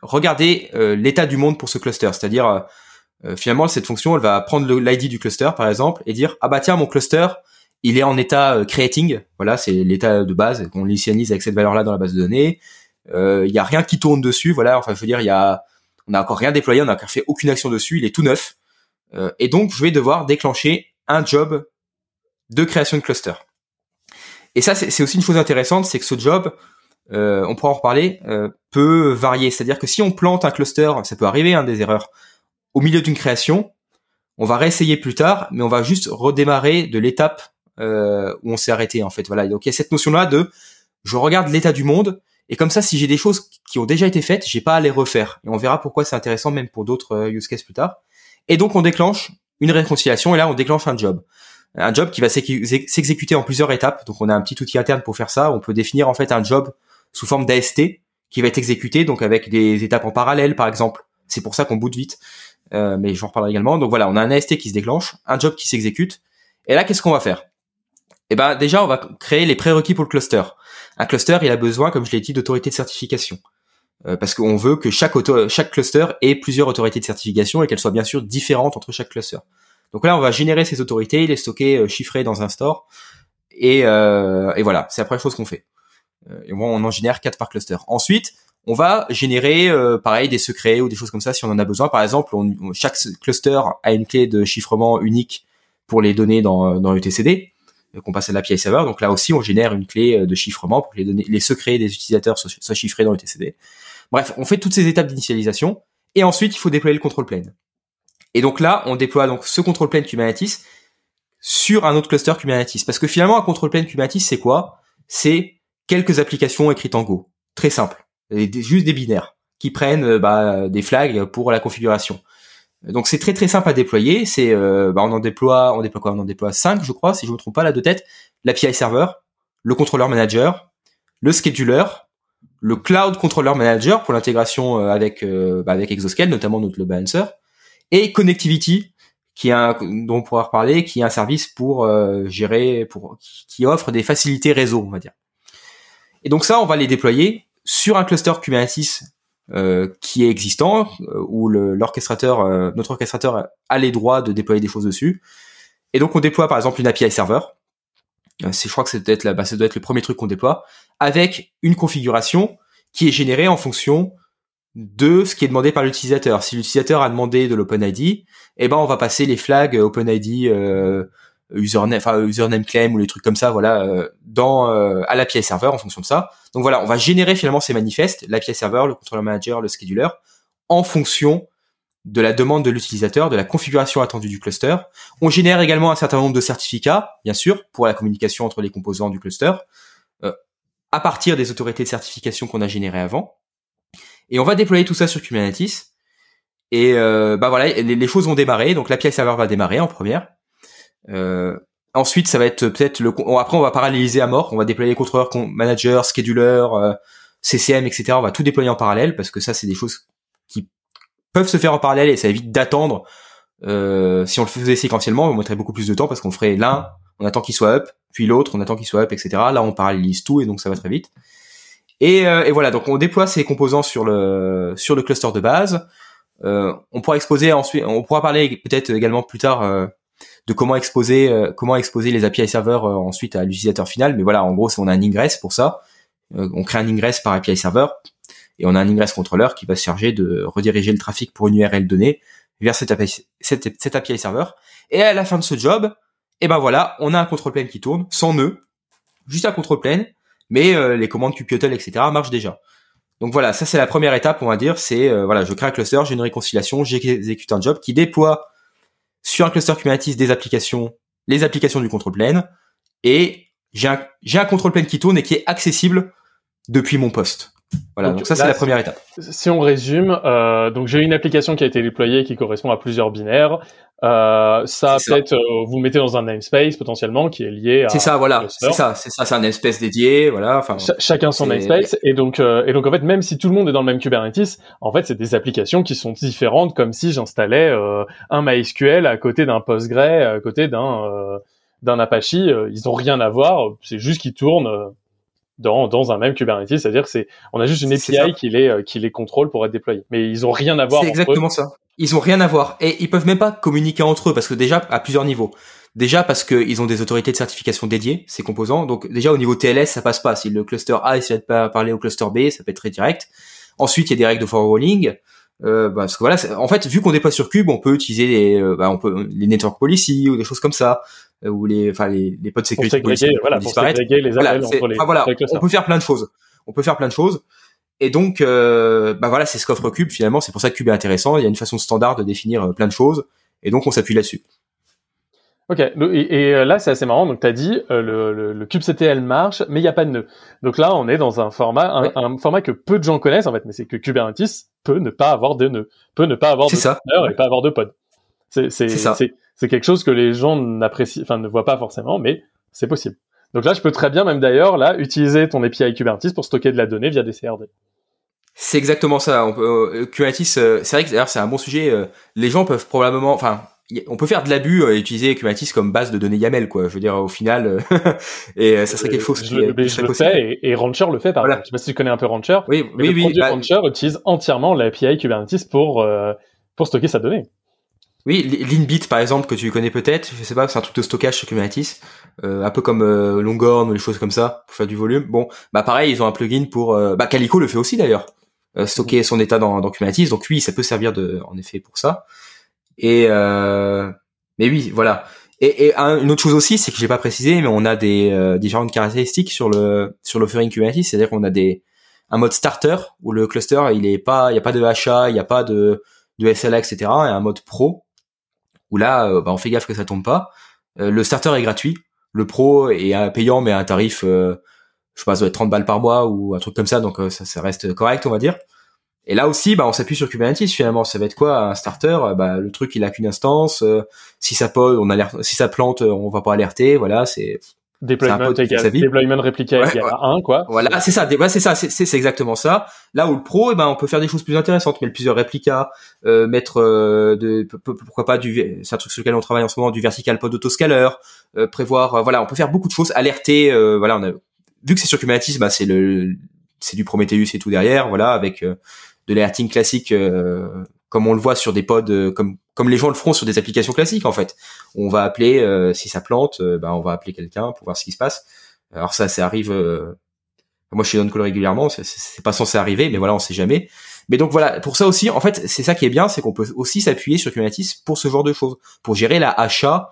regarder euh, l'état du monde pour ce cluster, c'est-à-dire euh, euh, finalement cette fonction elle va prendre l'ID du cluster par exemple et dire ah bah tiens mon cluster il est en état euh, creating. Voilà c'est l'état de base qu'on l'initialise avec cette valeur là dans la base de données. Euh, il y a rien qui tourne dessus voilà. Enfin je veux dire y a on a encore rien déployé on n'a encore fait aucune action dessus il est tout neuf. Et donc je vais devoir déclencher un job de création de cluster. Et ça c'est aussi une chose intéressante c'est que ce job on pourra en reparler peut varier. C'est à dire que si on plante un cluster ça peut arriver hein, des erreurs au milieu d'une création, on va réessayer plus tard, mais on va juste redémarrer de l'étape euh, où on s'est arrêté en fait. Voilà. Donc il y a cette notion là de je regarde l'état du monde et comme ça, si j'ai des choses qui ont déjà été faites, j'ai pas à les refaire. Et on verra pourquoi c'est intéressant même pour d'autres euh, use cases plus tard. Et donc on déclenche une réconciliation et là on déclenche un job. Un job qui va s'exécuter en plusieurs étapes. Donc on a un petit outil interne pour faire ça. On peut définir en fait un job sous forme d'AST qui va être exécuté donc avec des étapes en parallèle par exemple. C'est pour ça qu'on boot vite. Euh, mais j'en reparlerai également. Donc voilà, on a un AST qui se déclenche, un job qui s'exécute. Et là, qu'est-ce qu'on va faire? Eh ben déjà, on va créer les prérequis pour le cluster. Un cluster, il a besoin, comme je l'ai dit, d'autorités de certification. Euh, parce qu'on veut que chaque, auto chaque cluster ait plusieurs autorités de certification et qu'elles soient bien sûr différentes entre chaque cluster. Donc là, on va générer ces autorités, les stocker euh, chiffrées dans un store. Et, euh, et voilà, c'est la première chose qu'on fait. et moi, on en génère 4 par cluster. Ensuite, on va générer euh, pareil des secrets ou des choses comme ça si on en a besoin. Par exemple, chaque cluster a une clé de chiffrement unique pour les données dans, dans TCD euh, qu'on passe à l'API server. Donc là aussi, on génère une clé euh, de chiffrement pour que les données, les secrets des utilisateurs soient, chiffrés dans le TCD. Bref, on fait toutes ces étapes d'initialisation et ensuite il faut déployer le control plane. Et donc là, on déploie donc ce control plane Kubernetes sur un autre cluster Kubernetes. Parce que finalement, un control plane Kubernetes, c'est quoi? C'est quelques applications écrites en Go. Très simple juste des binaires qui prennent euh, bah, des flags pour la configuration. Donc c'est très très simple à déployer. C'est euh, bah, on en déploie, on déploie quoi? On en déploie 5 je crois, si je me trompe pas là de tête. L'API server, le contrôleur manager, le scheduler, le cloud controller manager pour l'intégration euh, avec bah, avec Exoscale, notamment notre load balancer, et connectivity qui est un, dont on pourra reparler, qui est un service pour gérer, pour qui offre des facilités réseau, on va dire. Et donc ça, on va les déployer sur un cluster Kubernetes euh, qui est existant, euh, où l'orchestrateur, euh, notre orchestrateur a les droits de déployer des choses dessus. Et donc on déploie par exemple une API server. C'est, je crois que c'est peut-être là, bah, ça doit être le premier truc qu'on déploie, avec une configuration qui est générée en fonction de ce qui est demandé par l'utilisateur. Si l'utilisateur a demandé de l'OpenID, eh ben on va passer les flags OpenID euh, username, enfin claim ou les trucs comme ça, voilà, euh, dans euh, à l'API server en fonction de ça. Donc voilà, on va générer finalement ces manifestes, l'API server, le controller manager, le scheduler, en fonction de la demande de l'utilisateur, de la configuration attendue du cluster. On génère également un certain nombre de certificats, bien sûr, pour la communication entre les composants du cluster, euh, à partir des autorités de certification qu'on a générées avant. Et on va déployer tout ça sur Kubernetes. Et euh, bah voilà, les, choses vont démarrer. Donc l'API serveur va démarrer en première. Euh, ensuite, ça va être peut-être le. Après, on va paralléliser à mort. On va déployer contrôleur, manager, scheduler, euh, CCM, etc. On va tout déployer en parallèle parce que ça, c'est des choses qui peuvent se faire en parallèle et ça évite d'attendre. Euh, si on le faisait séquentiellement, on mettrait beaucoup plus de temps parce qu'on ferait l'un, on attend qu'il soit up, puis l'autre, on attend qu'il soit up, etc. Là, on parallélise tout et donc ça va très vite. Et, euh, et voilà, donc on déploie ces composants sur le sur le cluster de base. Euh, on pourra exposer ensuite, on pourra parler peut-être également plus tard euh, de comment exposer euh, comment exposer les API serveurs ensuite à l'utilisateur final. Mais voilà, en gros, on a un ingress pour ça. on crée un ingress par API serveur et on a un ingress contrôleur qui va se charger de rediriger le trafic pour une URL donnée vers cette API, API serveur. Et à la fin de ce job, et eh ben voilà, on a un control plane qui tourne sans nœud, juste un control plane, mais les commandes kubectl, etc. marchent déjà. Donc voilà, ça c'est la première étape, on va dire, c'est euh, voilà, je crée un cluster, j'ai une réconciliation, j'exécute un job qui déploie sur un cluster Kubernetes des applications, les applications du control plane, et j'ai un, j'ai un control plane qui tourne et qui est accessible depuis mon poste. Voilà, donc, ça c'est la première étape. Si on résume, euh, donc j'ai une application qui a été déployée qui correspond à plusieurs binaires. Euh, ça peut-être euh, vous mettez dans un namespace potentiellement qui est lié à. C'est ça, voilà. C'est ça, c'est ça, c'est un namespace dédié, voilà. Enfin. chacun son namespace et donc euh, et donc en fait même si tout le monde est dans le même Kubernetes, en fait c'est des applications qui sont différentes comme si j'installais euh, un MySQL à côté d'un Postgre, à côté d'un d'un Apache. ils ont rien à voir. C'est juste qu'ils tournent dans, dans un même Kubernetes, c'est-à-dire c'est on a juste une API qui les euh, qui les contrôle pour être déployé. Mais ils ont rien à voir. C'est exactement ça. Ils ont rien à voir et ils peuvent même pas communiquer entre eux parce que déjà à plusieurs niveaux. Déjà parce qu'ils ont des autorités de certification dédiées ces composants. Donc déjà au niveau TLS ça passe pas. Si le cluster A essaie de pas parler au cluster B, ça peut être très direct. Ensuite il y a des règles de firewalling. Euh, bah, parce que voilà, en fait, vu qu'on déploie sur Cube, on peut utiliser les, euh, bah, on peut les network policy ou des choses comme ça, ou les, enfin les, les pods sécurité policy voilà, pour les voilà, entre les, voilà, on peut faire plein de choses. On peut faire plein de choses. Et donc, euh, bah voilà, c'est ce qu'offre Cube finalement. C'est pour ça que Cube est intéressant. Il y a une façon standard de définir plein de choses, et donc on s'appuie là-dessus. Ok, et, euh, là c'est assez marrant. Donc tu as dit euh, le, le, kubectl marche, mais il n'y a pas de nœud. Donc là on est dans un format, un, format que peu de gens connaissent en fait, mais c'est que Kubernetes peut ne pas avoir de nœuds, peut ne pas avoir de ça. et pas avoir de pod. C'est c'est quelque chose que les gens n'apprécient, enfin ne voient pas forcément, mais c'est possible. Donc là je peux très bien même d'ailleurs là utiliser ton API Kubernetes pour stocker de la donnée via des CRD. C'est exactement ça. On peut, euh, Kubernetes, c'est vrai que d'ailleurs c'est un bon sujet. les gens peuvent probablement, enfin on peut faire de l'abus et utiliser Kubernetes comme base de données YAML, quoi. Je veux dire, au final, euh, et euh, ça serait quelque chose qui, je, le fais et, Rancher le fait par exemple. Je sais pas si tu connais un peu Rancher. Oui, oui, le oui. Bah, Rancher utilise entièrement l'API Kubernetes pour euh, pour stocker sa donnée. Oui, Linbit par exemple que tu connais peut-être, je sais pas, c'est un truc de stockage sur Kubernetes, un peu comme Longhorn ou les choses comme ça pour faire du volume. Bon, bah pareil, ils ont un plugin pour, bah Calico le fait aussi d'ailleurs, stocker son état dans, dans Kubernetes. Donc oui, ça peut servir de, en effet pour ça. Et euh, mais oui, voilà. Et, et une autre chose aussi, c'est que j'ai pas précisé, mais on a des euh, différentes caractéristiques sur le sur l'offering Kubernetes, c'est-à-dire qu'on a des un mode starter où le cluster il est pas, il y a pas de HA, il y a pas de de SLA, etc. Et un mode pro où là, euh, bah, on fait gaffe que ça tombe pas. Euh, le starter est gratuit, le pro est payant mais à un tarif, je sais pas, ça doit être 30 balles par mois ou un truc comme ça, donc ça, reste correct, on va dire. Et là aussi, bah, on s'appuie sur Kubernetes finalement. Ça va être quoi un starter? Bah, Le truc, il a qu'une instance. Euh, si ça pose, on alerte. Si ça plante, on va pas alerter. Voilà, c'est deployment égal, deployment répliqué ouais, à 1, quoi. Voilà, c'est ça. c'est ça. C'est exactement ça. Là où le pro, eh ben, on peut faire des choses plus intéressantes, mettre plusieurs réplicas, euh, mettre euh, de, pourquoi pas du, c'est un truc sur lequel on travaille en ce moment, du vertical pod autoscaler, euh, prévoir, voilà, on peut faire beaucoup de choses, alerter, voilà, on a, vu que c'est sur Kubernetes, bah, c'est le, c'est du Prometheus et tout derrière, voilà, avec de l'alerting classique euh, comme on le voit sur des pods euh, comme comme les gens le feront sur des applications classiques en fait. On va appeler euh, si ça plante, ben on va appeler quelqu'un pour voir ce qui se passe. Alors ça ça arrive moi je suis on call régulièrement, c'est pas censé arriver mais voilà, on sait jamais. Mais donc voilà, pour ça aussi en fait, c'est ça qui est bien, c'est qu'on peut aussi s'appuyer sur Kubernetes pour ce genre de choses, pour gérer la achat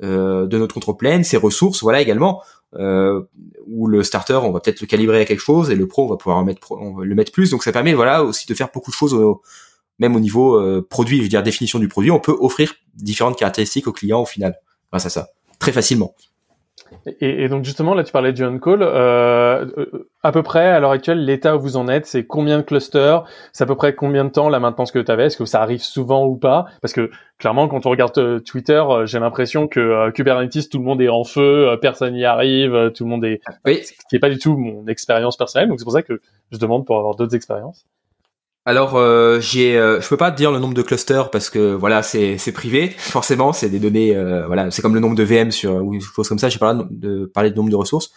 de notre contrôle plane, ses ressources, voilà également euh, où le starter, on va peut-être le calibrer à quelque chose et le pro, on va pouvoir mettre, on va le mettre plus. Donc ça permet, voilà, aussi de faire beaucoup de choses, même au niveau euh, produit, je veux dire définition du produit. On peut offrir différentes caractéristiques au client au final, grâce à ça, très facilement. Et, et, donc justement, là, tu parlais du on-call. Euh, euh, à peu près, à l'heure actuelle, l'état où vous en êtes, c'est combien de clusters? C'est à peu près combien de temps la maintenance que tu avais Est-ce que ça arrive souvent ou pas? Parce que clairement, quand on regarde euh, Twitter, euh, j'ai l'impression que Kubernetes, tout le monde est en feu, personne n'y arrive, tout le monde est... Oui. Ce qui n'est pas du tout mon expérience personnelle. Donc c'est pour ça que je demande pour avoir d'autres expériences. Alors euh, j'ai, euh, je peux pas te dire le nombre de clusters parce que voilà c'est c'est privé. Forcément c'est des données euh, voilà c'est comme le nombre de VM sur ou des choses comme ça. J'ai pas de parler de nombre de ressources.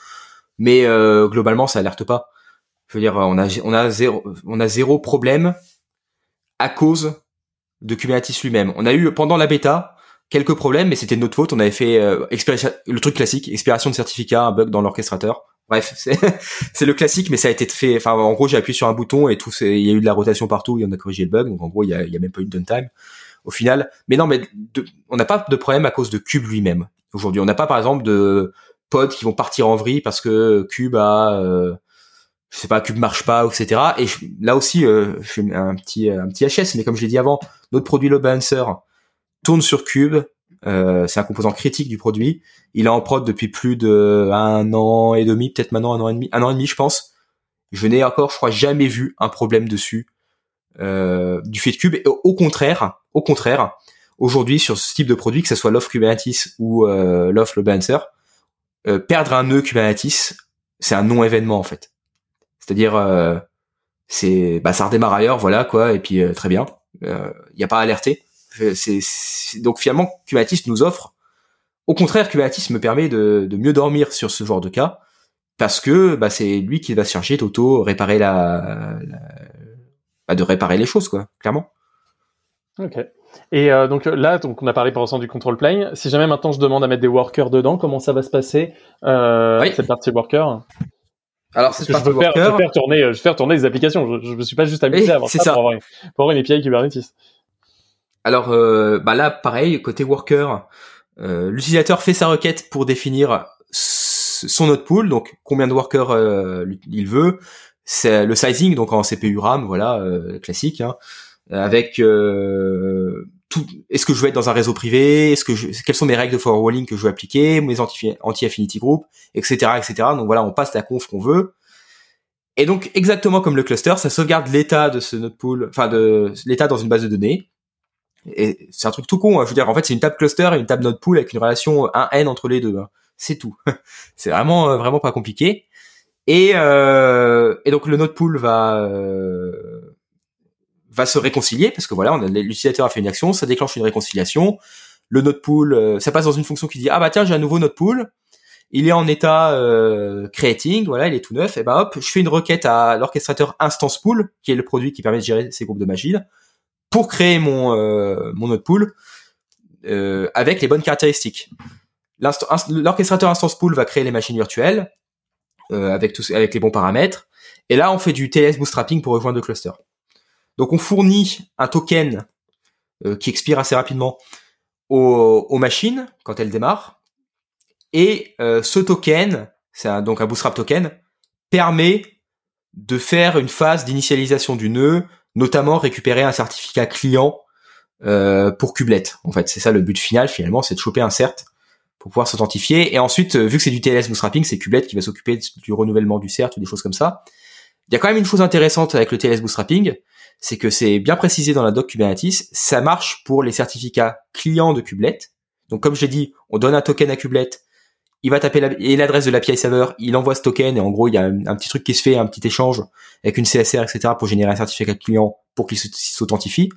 Mais euh, globalement ça alerte pas. Je veux dire on a on a zéro on a zéro problème à cause de Kubernetes lui-même. On a eu pendant la bêta quelques problèmes mais c'était de notre faute. On avait fait le truc classique expiration de certificat un bug dans l'orchestrateur Bref, c'est le classique, mais ça a été fait. Enfin, en gros, j'ai appuyé sur un bouton et tout. Il y a eu de la rotation partout. Y en a corrigé le bug. Donc, en gros, il y a, il y a même pas eu de downtime au final. Mais non, mais on n'a pas de problème à cause de Cube lui-même aujourd'hui. On n'a pas, par exemple, de pods qui vont partir en vrille parce que Cube a, euh, je sais pas, Cube marche pas, etc. Et là aussi, euh, je fais un petit un petit HS. Mais comme je l'ai dit avant, notre produit Load Balancer tourne sur Cube euh, c'est un composant critique du produit. Il est en prod depuis plus de un an et demi, peut-être maintenant un an et demi, un an et demi, je pense. Je n'ai encore, je crois, jamais vu un problème dessus euh, du fait de Cube. Au contraire, au contraire, aujourd'hui sur ce type de produit, que ce soit l'offre Kubernetes ou euh, l'offre Balancer, euh, perdre un nœud Kubernetes, c'est un non-événement en fait. C'est-à-dire, euh, c'est, bah, ça redémarre ailleurs, voilà quoi, et puis très bien. Il n'y a pas à alerter. C'est, donc finalement, Kubernetes nous offre. Au contraire, Kubernetes me permet de, mieux dormir sur ce genre de cas parce que bah, c'est lui qui va se charger d'auto réparer la, bah, de réparer les choses quoi, clairement. Ok. Et euh, donc là, donc on a parlé pour l'instant du control plane. Si jamais maintenant je demande à mettre des workers dedans, comment ça va se passer euh, cette partie worker? Alors, c'est je, veux faire, je veux faire tourner, je veux faire tourner des applications. Je, je me suis pas juste amusé à avoir ça, Pour, avoir une, pour avoir une API Kubernetes. Alors euh, bah là, pareil, côté worker, euh, l'utilisateur fait sa requête pour définir son node pool, donc combien de workers euh, il veut, c'est le sizing, donc en CPU RAM, voilà, classique, hein, avec tout. Est-ce que je veux être dans un réseau privé Est-ce quelles sont mes règles de firewalling que je veux appliquer Mes anti-affinity group, etc., etc. Donc voilà, on passe la conf qu'on veut. Et donc exactement comme le cluster, ça sauvegarde l'état de ce node pool, enfin de l'état dans une base de données et c'est un truc tout con. Hein. Je veux dire, en fait, c'est une table cluster et une table node pool avec une relation 1n entre les deux. Hein. C'est tout. c'est vraiment euh, vraiment pas compliqué. Et, euh, et donc le node pool va euh, va se réconcilier parce que voilà, l'utilisateur a fait une action, ça déclenche une réconciliation. Le node pool, euh, ça passe dans une fonction qui dit ah bah tiens j'ai un nouveau node pool, il est en état euh, creating, voilà, il est tout neuf. Et bah hop, je fais une requête à l'orchestrateur instance pool qui est le produit qui permet de gérer ces groupes de machines pour créer mon euh, mon node pool euh, avec les bonnes caractéristiques. L'orchestrateur instance pool va créer les machines virtuelles euh, avec tous avec les bons paramètres. Et là, on fait du TLS bootstrapping pour rejoindre le cluster. Donc, on fournit un token qui expire assez rapidement aux, aux, machines quand elles démarrent. Et ce token, c'est donc un bootstrap token, permet de faire une phase d'initialisation du nœud, notamment récupérer un certificat client euh, pour Kublet. En fait, c'est ça le but final finalement, c'est de choper un cert pour pouvoir s'authentifier. Et ensuite, euh, vu que c'est du TLS bootstrapping, c'est Kublet qui va s'occuper du renouvellement du cert ou des choses comme ça. Il y a quand même une chose intéressante avec le TLS bootstrapping, c'est que c'est bien précisé dans la doc Kubernetes, ça marche pour les certificats clients de Kublet. Donc comme je l'ai dit, on donne un token à Kublet il va taper l'adresse de l'API server, il envoie ce token et en gros il y a un, petit truc qui se fait, un petit échange avec une CSR, etc. pour générer un certificat client pour qu'il s'authentifie.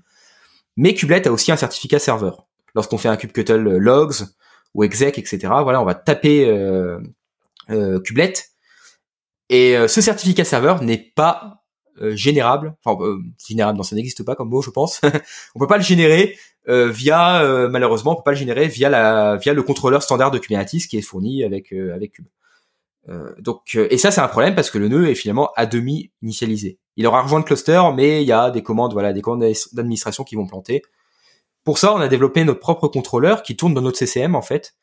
Mais Kubelet a aussi un certificat serveur. Lorsqu'on fait un kubectl logs ou exec, etc. Voilà, on va taper euh, euh, Kubelet et euh, ce certificat serveur n'est pas euh, générable. Enfin, euh, générable, non, ça n'existe pas comme mot, je pense. on peut pas le générer euh, via euh, malheureusement on peut pas le générer via la via le contrôleur standard de Kubernetes qui est fourni avec euh, avec Kube. donc et ça c'est un problème parce que le nœud est finalement à demi initialisé. Il aura rejoint le cluster mais il y a des commandes voilà des commandes d'administration qui vont planter. Pour ça on a développé notre propre contrôleur qui tourne dans notre CCM en fait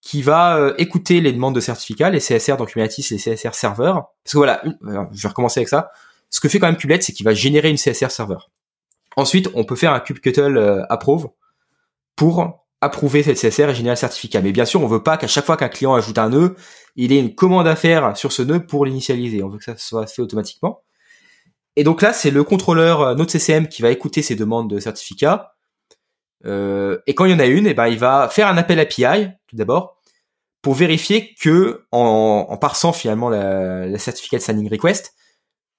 qui va écouter les demandes de certificats, les CSR dans Kubernetes, les CSR serveurs. Parce que voilà, je vais recommencer avec ça. Ce que fait quand même Kubernetes, c'est qu'il va générer une CSR serveur. Ensuite, on peut faire un kubectl euh, approve pour approuver cette CSR et générer le certificat. Mais bien sûr, on veut pas qu'à chaque fois qu'un client ajoute un nœud, il ait une commande à faire sur ce nœud pour l'initialiser. On veut que ça soit fait automatiquement. Et donc là, c'est le contrôleur euh, notre CCM qui va écouter ces demandes de certificat. Euh, et quand il y en a une, eh ben il va faire un appel API tout d'abord pour vérifier que en, en parsant finalement la, la signing request,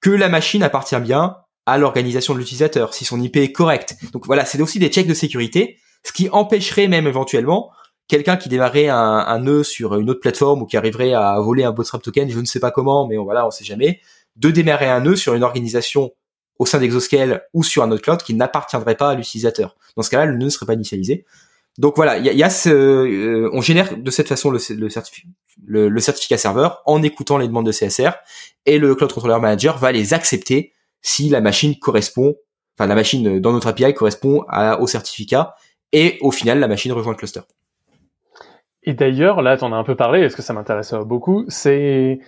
que la machine appartient bien à l'organisation de l'utilisateur, si son IP est correct. Donc voilà, c'est aussi des checks de sécurité ce qui empêcherait même éventuellement quelqu'un qui démarrait un, nœud sur une autre plateforme ou qui arriverait à voler un bootstrap token, je ne sais pas comment, mais voilà, on sait jamais, de démarrer un nœud sur une organisation au sein d'Exoscale ou sur un autre cloud qui n'appartiendrait pas à l'utilisateur. Dans ce cas-là, le nœud ne serait pas initialisé. Donc voilà, euh, on génère de cette façon le, certificat serveur en écoutant les demandes de CSR et le Cloud Controller Manager va les accepter si la machine correspond, enfin la machine dans notre API correspond au certificat et au final la machine rejoint le cluster. Et d'ailleurs, là, tu en as un peu parlé, est-ce que ça m'intéresse beaucoup, c'est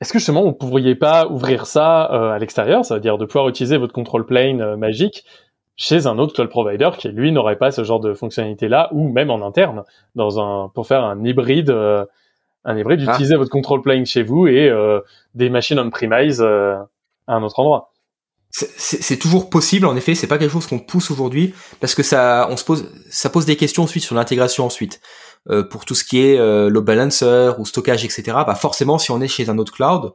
est-ce que justement, vous pourriez pas ouvrir ça euh, à l'extérieur, ça veut dire de pouvoir utiliser votre control plane euh, magique chez un autre cloud provider qui lui n'aurait pas ce genre de fonctionnalité là, ou même en interne, dans un pour faire un hybride, euh, un hybride, ah. utiliser votre control plane chez vous et des machines on-premise à un autre endroit c'est toujours possible en effet c'est pas quelque chose qu'on pousse aujourd'hui parce que ça on se pose ça pose des questions ensuite sur l'intégration ensuite euh, pour tout ce qui est euh, load balancer ou stockage etc bah forcément si on est chez un autre cloud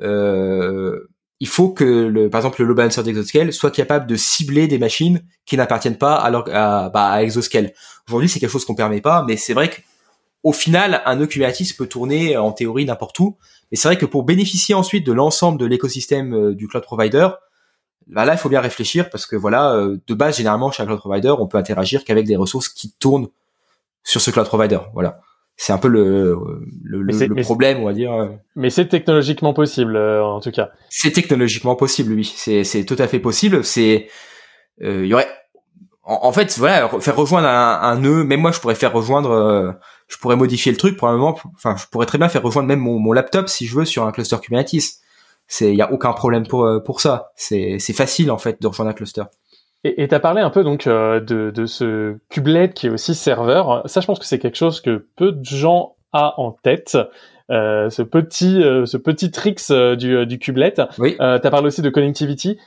euh, il faut que le par exemple le load balancer d'Exoscale soit capable de cibler des machines qui n'appartiennent pas à, bah, Exoscale aujourd'hui c'est quelque chose qu'on permet pas mais c'est vrai que au final un nœud Kubernetes peut tourner en théorie n'importe où mais c'est vrai que pour bénéficier ensuite de l'ensemble de l'écosystème euh, du cloud provider bah là, il faut bien réfléchir parce que voilà, euh, de base, généralement, chez un cloud provider, on peut interagir qu'avec des ressources qui tournent sur ce cloud provider. Voilà. C'est un peu le, le, le problème, on va dire. Euh. Mais c'est technologiquement possible, euh, en tout cas. C'est technologiquement possible, oui. C'est, c'est tout à fait possible. C'est, il y aurait, en, fait, voilà, faire rejoindre un, un, nœud. Même moi, je pourrais faire rejoindre, je pourrais modifier le truc probablement. Enfin, je pourrais très bien faire rejoindre même mon, mon laptop si je veux sur un cluster Kubernetes c'est il y a aucun problème pour euh, pour ça. C'est c'est facile en fait de rejoindre un cluster. Et tu as parlé un peu donc euh, de, de ce kubelet qui est aussi serveur. Ça, je pense que c'est quelque chose que peu de gens a en tête. Euh, ce petit euh, ce petit tricks du, du kubelet. Oui. tu as parlé aussi de connectivity.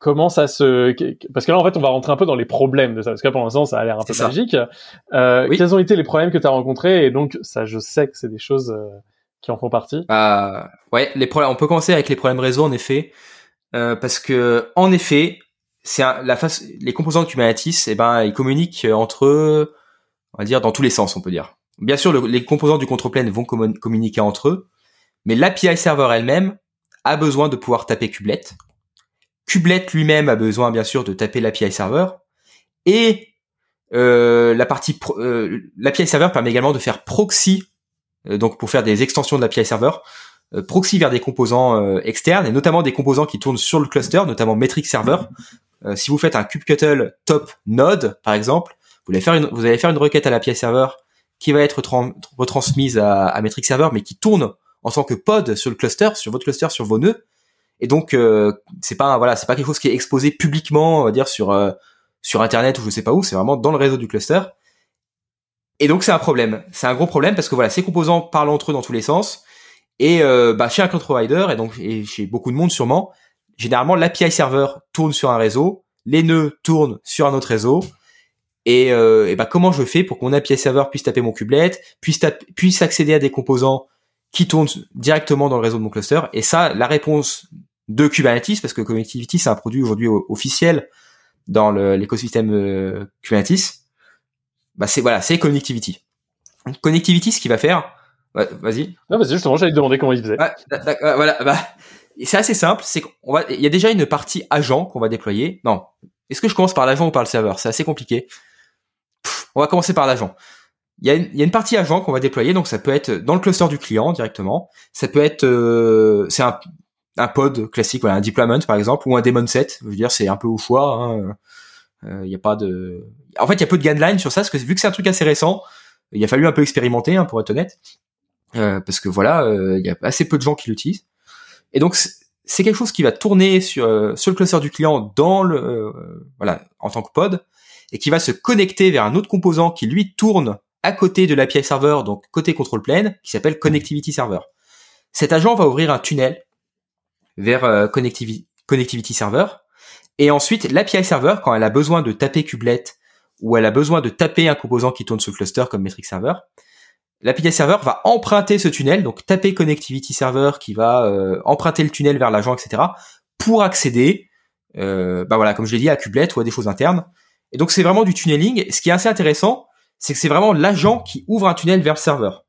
Comment ça se parce que là en fait on va rentrer un peu dans les problèmes de ça parce que pour l'instant ça a l'air un peu magique. Oui. Quels ont été les problèmes que tu as rencontrés? Et donc ça je sais que c'est des choses qui en font partie euh, Ouais, les problèmes. On peut commencer avec les problèmes réseau en effet, euh, parce que en effet, c'est la face. Les composants de Kubernetes, eh ben, ils communiquent entre eux, on va dire dans tous les sens, on peut dire. Bien sûr, les composants du control plane vont communiquer entre eux, mais l'API server elle-même a besoin de pouvoir taper Kubelet. Kubelet lui-même a besoin, bien sûr, de taper l'API server. Et euh, la partie euh, l'API server permet également de faire proxy euh, donc pour faire des extensions de l'API server, euh, proxy vers des composants euh, externes et notamment des composants qui tournent sur le cluster, notamment Metric Server. Si vous faites un kubectl top node, par exemple, vous allez faire une, requête à l'API server qui va être retransmise à, à Metric Server, mais qui tourne en tant que pod sur le cluster, sur votre cluster, sur vos nœuds. Et donc c'est pas voilà, c'est pas quelque chose qui est exposé publiquement, on va dire sur sur internet ou je sais pas où, c'est vraiment dans le réseau du cluster. Et donc c'est un problème, c'est un gros problème parce que voilà, ces composants parlent entre eux dans tous les sens. Et euh, bah, chez un cloud provider et donc et chez beaucoup de monde sûrement, généralement l'API server tourne sur un réseau, les nœuds tournent sur un autre réseau. Et, euh, et bah, comment je fais pour que mon API server puisse taper mon kubelet, puisse, puisse accéder à des composants qui tournent directement dans le réseau de mon cluster? Et ça, la réponse de Kubernetes, parce que Connectivity c'est un produit aujourd'hui officiel dans l'écosystème euh, Kubernetes, bah c'est voilà, c'est connectivity. Connectivity, ce qu'il va faire, vas-y. Non, vas-y, justement, j'allais te demander comment il faisait. voilà, bah, c'est assez simple. C'est qu'on va, il y a déjà une partie agent qu'on va déployer. Non, est-ce que je commence par l'agent ou par le serveur? C'est assez compliqué. on va commencer par l'agent. Il y, a une, il y partie agent qu'on va déployer, donc ça peut être dans le cluster du client directement. Ça peut être, euh, c'est un, pod classique, voilà, un deployment par exemple, ou un daemon set. Je veux dire, c'est un peu au choix. Hein. Il euh, n'y a pas de. En fait, il y a peu de guidelines sur ça, parce que vu que c'est un truc assez récent, il a fallu un peu expérimenter, hein, pour être honnête, euh, parce que voilà, il y a assez peu de gens qui l'utilisent. Et donc c'est quelque chose qui va tourner sur sur le cluster du client dans le voilà en tant que pod. et qui va se connecter vers un autre composant qui lui tourne à côté de l'API server, donc côté control plane, qui s'appelle connectivity server. Cet agent va ouvrir un tunnel vers euh, connectivity, connectivity server, et ensuite l'API server, quand elle a besoin de taper kubelet ou elle a besoin de taper un composant qui tourne sur le cluster comme metric server, l'API server va emprunter ce tunnel, donc taper connectivity server qui va euh, emprunter le tunnel vers l'agent, etc., pour accéder, euh, bah voilà, comme je l'ai dit, à kubelet ou à des choses internes. Et donc c'est vraiment du tunneling. Ce qui est assez intéressant, c'est que c'est vraiment l'agent qui ouvre un tunnel vers le serveur.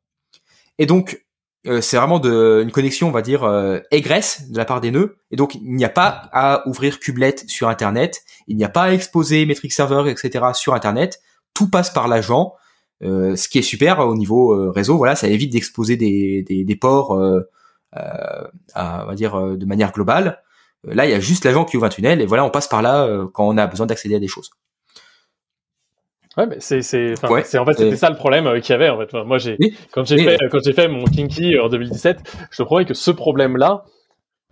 Et donc euh, c'est vraiment une connexion, on va dire, égresse de la part des nœuds. Et donc, il n'y a pas à ouvrir Kubelet sur Internet, il n'y a pas à exposer Metric Server, etc. sur Internet. Tout passe par l'agent, euh, ce qui est super au niveau euh, réseau. Voilà, ça évite d'exposer des, des, des, ports, à, on va dire, de manière globale. Là, il y a juste l'agent qui ouvre un tunnel, et voilà, on passe par là quand on a besoin d'accéder à des choses. Ouais, mais c'est c'est c'est en fait c'était ça le problème euh, qu'il y avait en fait. Moi j'ai quand j'ai fait quand j'ai fait mon Kinky en 2017, je te promets que ce problème là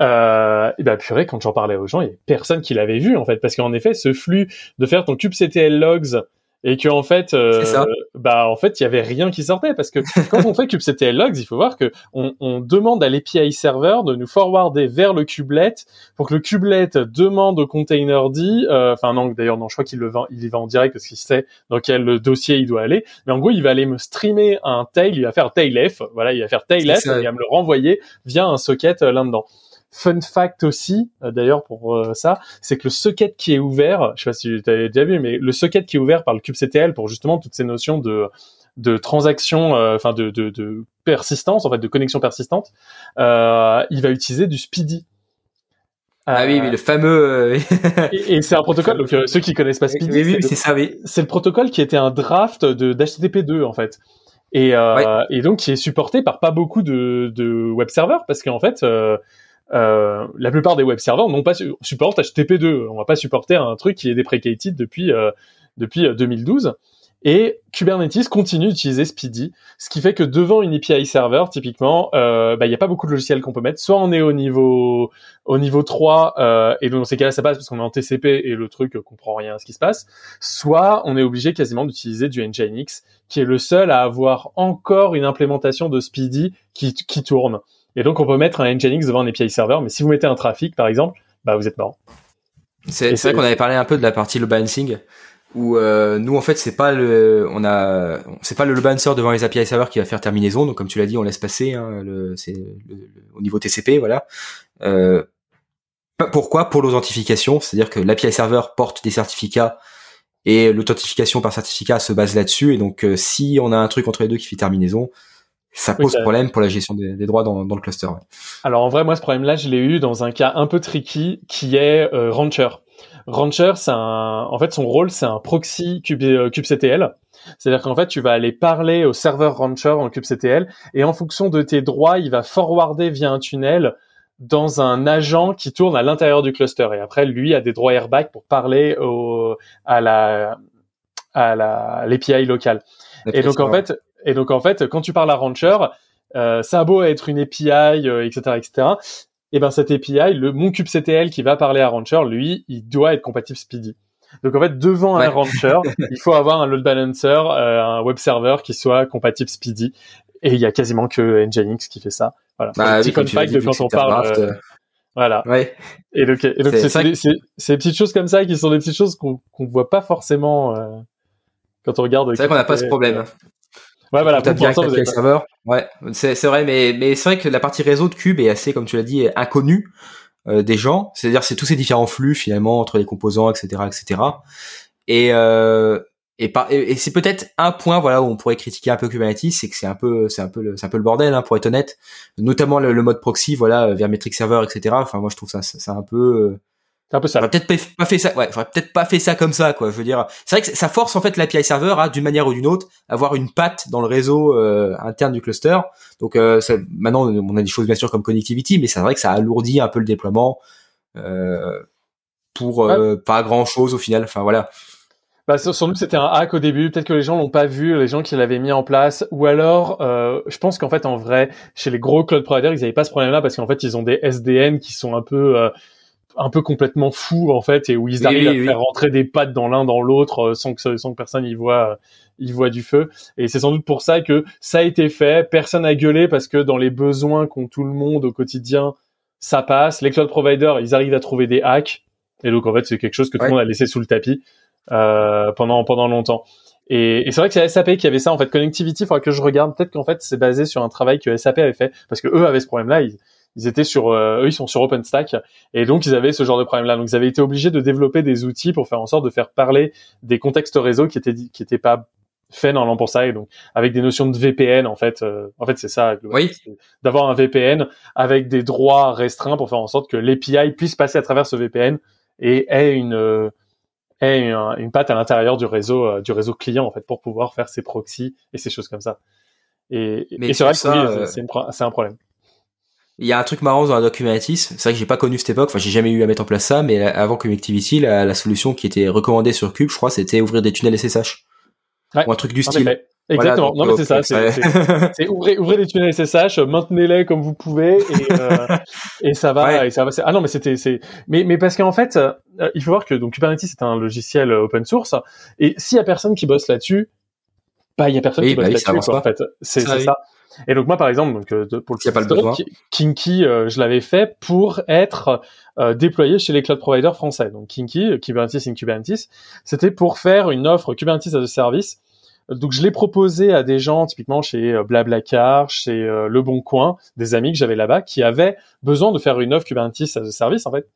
euh, et ben purée quand j'en parlais aux gens, il y avait personne qui l'avait vu en fait parce qu'en effet ce flux de faire ton kubectl logs et que en fait euh, bah en fait il y avait rien qui sortait parce que quand on fait kubectl logs il faut voir que on, on demande à l'API server de nous forwarder vers le kubelet pour que le kubelet demande au container d euh, enfin non d'ailleurs non je crois qu'il le va il y va en direct parce qu'il sait dans quel dossier il doit aller. Mais en gros il va aller me streamer un tail il va faire tailf voilà il va faire tailf et il va me le renvoyer via un socket euh, là dedans Fun fact aussi, euh, d'ailleurs pour euh, ça, c'est que le socket qui est ouvert, je sais pas si tu avais déjà vu, mais le socket qui est ouvert par le kubectl pour justement toutes ces notions de de transaction, euh, enfin de, de, de, persistance, en fait, de connexion persistante, il va utiliser du Speedy. Ah oui, mais le fameux. et, et c'est un protocole. Donc ceux qui connaissent pas Speedy, oui, c'est ça, oui. C'est le protocole qui était un draft de d'HTTP 2 en fait. Et, euh, et donc qui est supporté par pas beaucoup de, de web serveurs parce qu'en fait euh, euh, la plupart des web serveurs n'ont pas supportent HTTP2. On va pas supporter un truc qui est deprecated depuis euh, depuis 2012. Euh, Et Kubernetes continue d'utiliser Speedy, ce qui fait que devant une API server, typiquement, euh, bah, il n'y a pas beaucoup de logiciels qu'on peut mettre. Soit on est au niveau au niveau 3, euh, et dans ces cas-là, ça passe parce qu'on est en TCP et le truc comprend rien à ce qui se passe. Soit on est obligé quasiment d'utiliser du Nginx, qui est le seul à avoir encore une implémentation de Speedy qui, qui tourne. Et donc, on peut mettre un Nginx devant un API server, mais si vous mettez un trafic, par exemple, bah, vous êtes mort. C'est vrai qu'on avait parlé un peu de la partie load balancing, où euh, nous, en fait, c'est pas le, on a, c'est pas le load balancer devant les API servers qui va faire terminaison. Donc, comme tu l'as dit, on laisse passer. Hein, le, c'est au niveau TCP, voilà. Euh, pourquoi? Pour l'authentification, c'est-à-dire que l'API serveur porte des certificats et l'authentification par certificat se base là-dessus. Et donc, euh, si on a un truc entre les deux qui fait terminaison, ça pose problème pour la gestion des, droits dans, le cluster. Alors en vrai, moi ce problème-là, je l'ai eu dans un cas un peu tricky qui est euh, Rancher. Rancher, c'est un, en fait, son rôle, c'est un proxy euh, kubectl. C'est-à-dire qu'en fait, tu vas aller parler au serveur Rancher en kubectl et en fonction de tes droits, il va forwarder via un tunnel dans un agent qui tourne à l'intérieur du cluster. Et après, lui a des droits airbag pour parler au, à la, à la, l'API locale. Et donc, en fait, et donc en fait, quand tu parles à Rancher, euh, ça a beau être une API, etc., etc. Et ben cette API, le mon kubectl qui va parler à Rancher, lui, il doit être compatible Speedy. Donc en fait, devant un Rancher, il faut avoir un load balancer, euh, un web server qui soit compatible Speedy. Et il y a quasiment que Nginx qui fait ça. Voilà. Bah, petit de quand on parle. Euh, voilà. Ouais. Et donc, et donc c'est des petites choses comme ça qui sont des petites choses qu'on qu'on voit pas forcément euh, quand on regarde. C'est vrai qu'on n'a pas ce problème. Ouais, voilà. Pour bien avec serveur. Ouais, c'est c'est vrai, mais mais c'est vrai que la partie réseau de Cube est assez, comme tu l'as dit, inconnue euh, des gens. C'est-à-dire, c'est tous ces différents flux finalement entre les composants, etc., etc. Et euh, et, et, c'est peut-être un point voilà où on pourrait critiquer un peu Kubernetes, c'est que c'est un peu c'est un peu le c'est un peu le bordel hein, pour être honnête, notamment le, mode proxy voilà vers Metric Server etc. Enfin moi je trouve ça c'est un peu euh, c'est un peu ça. peut-être pas fait ça, ouais, peut-être pas fait ça comme ça, quoi. Je veux dire, c'est vrai que ça force en fait l'API server à, d'une manière ou d'une autre, avoir une patte dans le réseau euh, interne du cluster. Donc euh, ça, maintenant, on a des choses bien sûr comme connectivity, mais c'est vrai que ça alourdit un peu le déploiement euh, pour euh, pas grand chose au final. Enfin voilà. Bah, sans doute c'était un hack au début, peut-être que les gens l'ont pas vu, les gens qui l'avaient mis en place, ou alors euh, je pense qu'en fait en vrai chez les gros cloud providers ils n'avaient pas ce problème-là parce qu'en fait ils ont des SDN qui sont un peu un peu complètement fous en fait et où ils arrivent à faire rentrer des pattes dans l'un dans l'autre sans que sans que personne y voit y voit du feu. Et c'est sans doute pour ça que ça a été fait personne a gueulé parce que dans les besoins qu'ont tout le monde au quotidien ça passe. Les cloud providers ils arrivent à trouver des hacks. Et donc en fait c'est quelque chose que tout le monde a laissé sous le tapis euh, pendant pendant longtemps. Et, et c'est vrai que c'est SAP qui avait ça en fait. Connectivity il faudra que je regarde. Peut-être qu'en fait c'est basé sur un travail que SAP avait fait. Parce que eux avaient ce problème là ils, ils étaient sur euh, eux ils sont sur OpenStack. Et donc ils avaient ce genre de problème là donc ils avaient été obligés de développer des outils pour faire en sorte de faire parler des contextes réseau qui étaient qui étaient pas faits normalement pour ça. Et donc avec des notions de VPN en fait euh, en fait c'est ça oui. d'avoir un VPN avec des droits restreints pour faire en sorte que l'API puisse passer à travers ce VPN et ait une euh, ait une, patte à l'intérieur du réseau du réseau client en fait pour pouvoir faire ses proxys et ces choses comme ça. Et, et c'est vrai que c'est un problème il y a un truc marrant dans la Documentatis, c'est vrai que j'ai pas connu cette époque, enfin j'ai jamais eu à mettre en place ça, mais avant Connectivity, la, la solution qui était recommandée sur Cube, je crois, c'était ouvrir des tunnels SSH. Ouais. Ou un truc du style. Exactement. non, mais c'est ça. C'est ouvrez, ouvrez des tunnels SSH, maintenez-les comme vous pouvez, et, euh, et ça va. Et ça va. Ah non, mais c'était, c'est, mais mais parce qu'en fait, euh, il faut voir que donc Kubernetes c'est un logiciel open source, et s'il y a personne qui bosse là-dessus, bah il y a personne qui bosse bah là-dessus. En fait, c'est ça. Et donc moi par exemple, donc euh, pour le, pas le Kinky, euh, je l'avais fait pour être euh, déployé chez les cloud providers français. Donc Kinky, Kubernetes in Kubernetes, c'était pour faire une offre Kubernetes as a service. Donc je l'ai proposé à des gens, typiquement chez Blablacar, chez Le Bon Coin, des amis que j'avais là-bas, qui avaient besoin de faire une offre Kubernetes as a service en fait.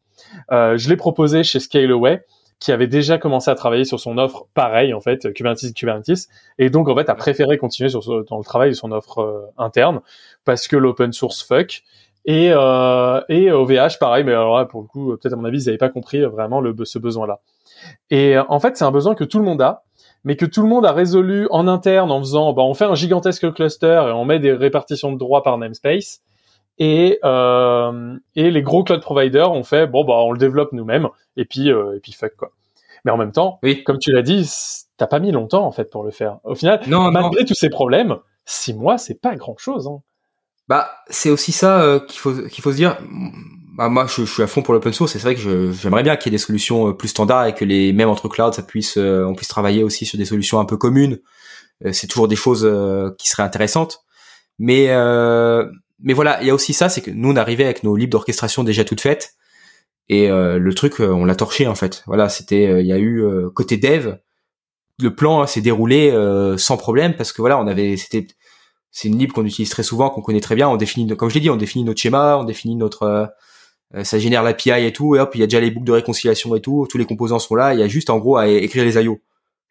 je l'ai proposé chez Scaleway qui avait déjà commencé à travailler sur son offre pareil en fait Kubernetes Kubernetes. Et donc en fait a préféré continuer sur dans le travail de son offre euh, interne parce que l'open source fuck. Et euh, et OVH pareil mais alors là pour le coup peut-être à mon avis ils n'avaient pas compris vraiment le ce besoin là et en fait c'est un besoin que tout le monde a mais que tout le monde a résolu en interne en faisant bah on fait un gigantesque cluster et on met des répartitions de droits par namespace et euh, et les gros cloud providers ont fait bon bah on le développe nous-mêmes et puis euh, et puis fuck quoi. Mais en même temps, oui. comme tu l'as dit, t'as pas mis longtemps en fait pour le faire. Au final, non, malgré tous ces problèmes, six mois c'est pas grand chose. Hein. Bah c'est aussi ça euh, qu'il faut qu'il faut se dire. Bah, moi je, je, suis à fond pour l'open source. C'est vrai que j'aimerais bien qu'il y ait des solutions plus standards et que les même entre clouds ça puisse on puisse travailler aussi sur des solutions un peu communes. c'est toujours des choses qui seraient intéressantes. Mais mais voilà, il y a aussi ça, c'est que nous on arrivait avec nos libres d'orchestration déjà toutes faites et euh, le truc euh, on l'a torché en fait. Voilà, c'était euh, il y a eu côté dev le plan s'est déroulé sans problème parce que voilà, on avait c'était c'est une libre qu'on utilise très souvent, qu'on connaît très bien, on définit comme je l'ai dit, on définit notre schéma, on définit notre ça génère l'API et tout et hop, il y a déjà les boucles de réconciliation et tout, tous les composants sont là, il y a juste en gros à écrire les IO.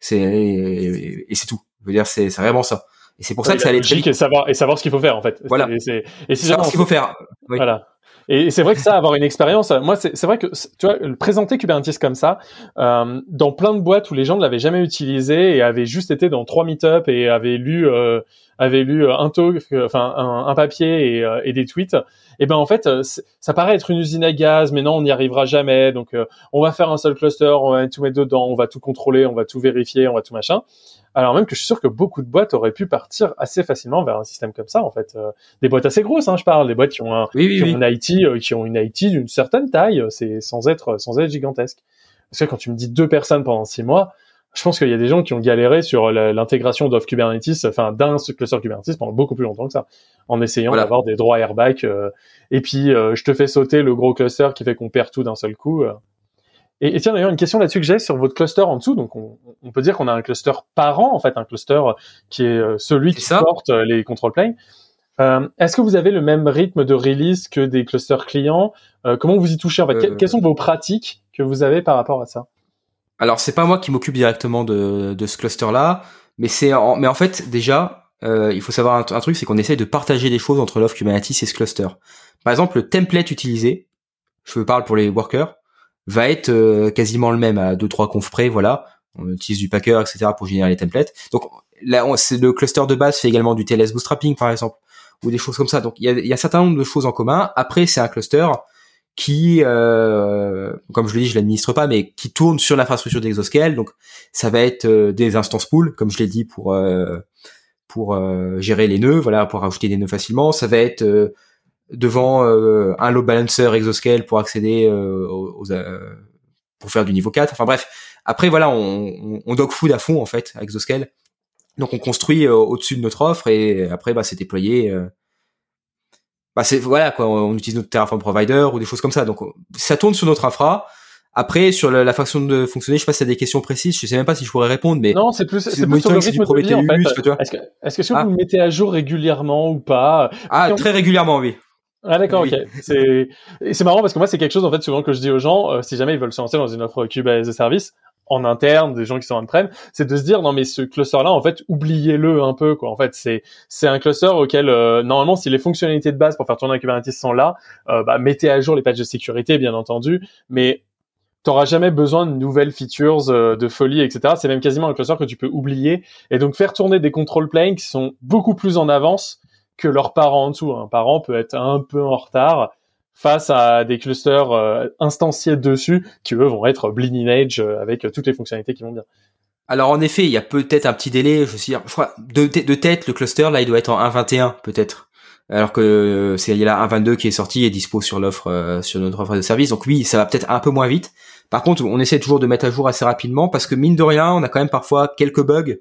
C'est et, c'est tout. Je veux dire c'est vraiment ça. Et c'est pour ça que ça allait très et savoir et savoir ce qu'il faut faire en fait. Voilà. Et, c'est et savoir ce qu'il faut faire. Voilà. Et c'est vrai que ça, avoir une expérience, moi, c'est vrai que tu vois, présenter Kubernetes comme ça, euh, dans plein de boîtes où les gens ne l'avaient jamais utilisé et avaient juste été dans trois meet-up et avaient lu, euh, avaient lu un talk, enfin un, un papier et, euh, et, des tweets. Et ben en fait, ça paraît être une usine à gaz, mais non, on n'y arrivera jamais. Donc, on va faire un seul cluster, on va tout mettre dedans, on va tout contrôler, on va tout vérifier, on va tout machin alors même que je suis sûr que beaucoup de boîtes auraient pu partir assez facilement vers un système comme ça en fait euh, des boîtes assez grosses hein, je parle des boîtes qui ont un qui ont une IT euh, qui ont une IT d'une certaine taille c'est sans être sans être gigantesque parce que quand tu me dis deux personnes pendant six mois je pense qu'il y a des gens qui ont galéré sur l'intégration d'off Kubernetes, enfin d'un cluster Kubernetes pendant beaucoup plus longtemps que ça, en essayant d'avoir des droits airbag. Euh, et puis je te fais sauter le gros cluster qui fait qu'on perd tout d'un seul coup. Et, tiens d'ailleurs une question là-dessus que j'ai sur votre cluster en dessous. Donc on, peut dire qu'on a un cluster parent en fait, un cluster qui est euh, celui qui porte euh, les control planes. Euh, Est-ce que vous avez le même rythme de release que des clusters clients? Euh, Comment vous y touchez en fait? Quelles sont vos pratiques que vous avez par rapport à ça? Alors c'est pas moi qui m'occupe directement de, de ce cluster-là, mais c'est en, mais en fait déjà il faut savoir un, un truc, c'est qu'on essaye de partager des choses entre l'offre Kubernetes et ce cluster. Par exemple, le template utilisé, je parle pour les workers, va être euh, quasiment le même à deux trois confs près, voilà. On utilise du Packer, etc. pour générer les templates. Donc là, le cluster de base fait également du TLS bootstrapping, par exemple, ou des choses comme ça. Donc il y a, y un certain nombre de choses en commun. Après, c'est un cluster qui, euh, comme je le dis, je l'administre pas, mais qui tourne sur l'infrastructure d'Exoscale. Donc, ça va être euh, des instances pool, comme je l'ai dit, pour pour gérer les nœuds, voilà, pour rajouter des nœuds facilement. Ça va être devant un load balancer exoscale pour accéder aux, pour faire du niveau 4. Enfin bref, après voilà, on, on, dog food à fond en fait avec exoscale. Donc on construit au-dessus de notre offre et après bah c'est déployé bah c'est voilà quoi. On utilise notre Terraform provider ou des choses comme ça. Donc ça tourne sur notre infra. Après sur la, façon de fonctionner je sais pas si a des questions précises. Je sais même pas si je pourrais répondre mais non c'est plus c'est plus sur le rythme de vie en fait. est-ce que est-ce que si ah. vous le mettez à jour régulièrement ou pas? Ah très régulièrement oui ah d'accord, ok. C'est c'est marrant parce que moi c'est quelque chose en fait souvent que je dis aux gens euh, si jamais ils veulent se lancer dans une offre Kubernetes as service, en interne, des gens qui sont en prem, c'est de se dire non mais ce cluster-là, en fait, oubliez-le un peu quoi. En fait, c'est c'est un cluster auquel euh, normalement, si les fonctionnalités de base pour faire tourner un Kubernetes sont là, euh, bah, mettez à jour les patchs de sécurité, bien entendu, mais t'auras jamais besoin de nouvelles features euh, de folie, etc. C'est même quasiment un cluster que tu peux oublier et donc faire tourner des control planes qui sont beaucoup plus en avance que leurs parents en dessous. Un parent peut être un peu en retard face à des clusters euh, instanciés dessus qui eux vont être bleeding edge euh, avec toutes les fonctionnalités qui vont bien. Alors en effet, il y a peut-être un petit délai, je veux dire, de, de tête le cluster là il doit être en 1.21 peut-être. Alors que euh, c'est il y a la 1.22 qui est sorti et dispo sur l'offre sur notre offre de service. Donc oui, ça va peut-être un peu moins vite. Par contre, on essaie toujours de mettre à jour assez rapidement parce que mine de rien, on a quand même parfois quelques bugs.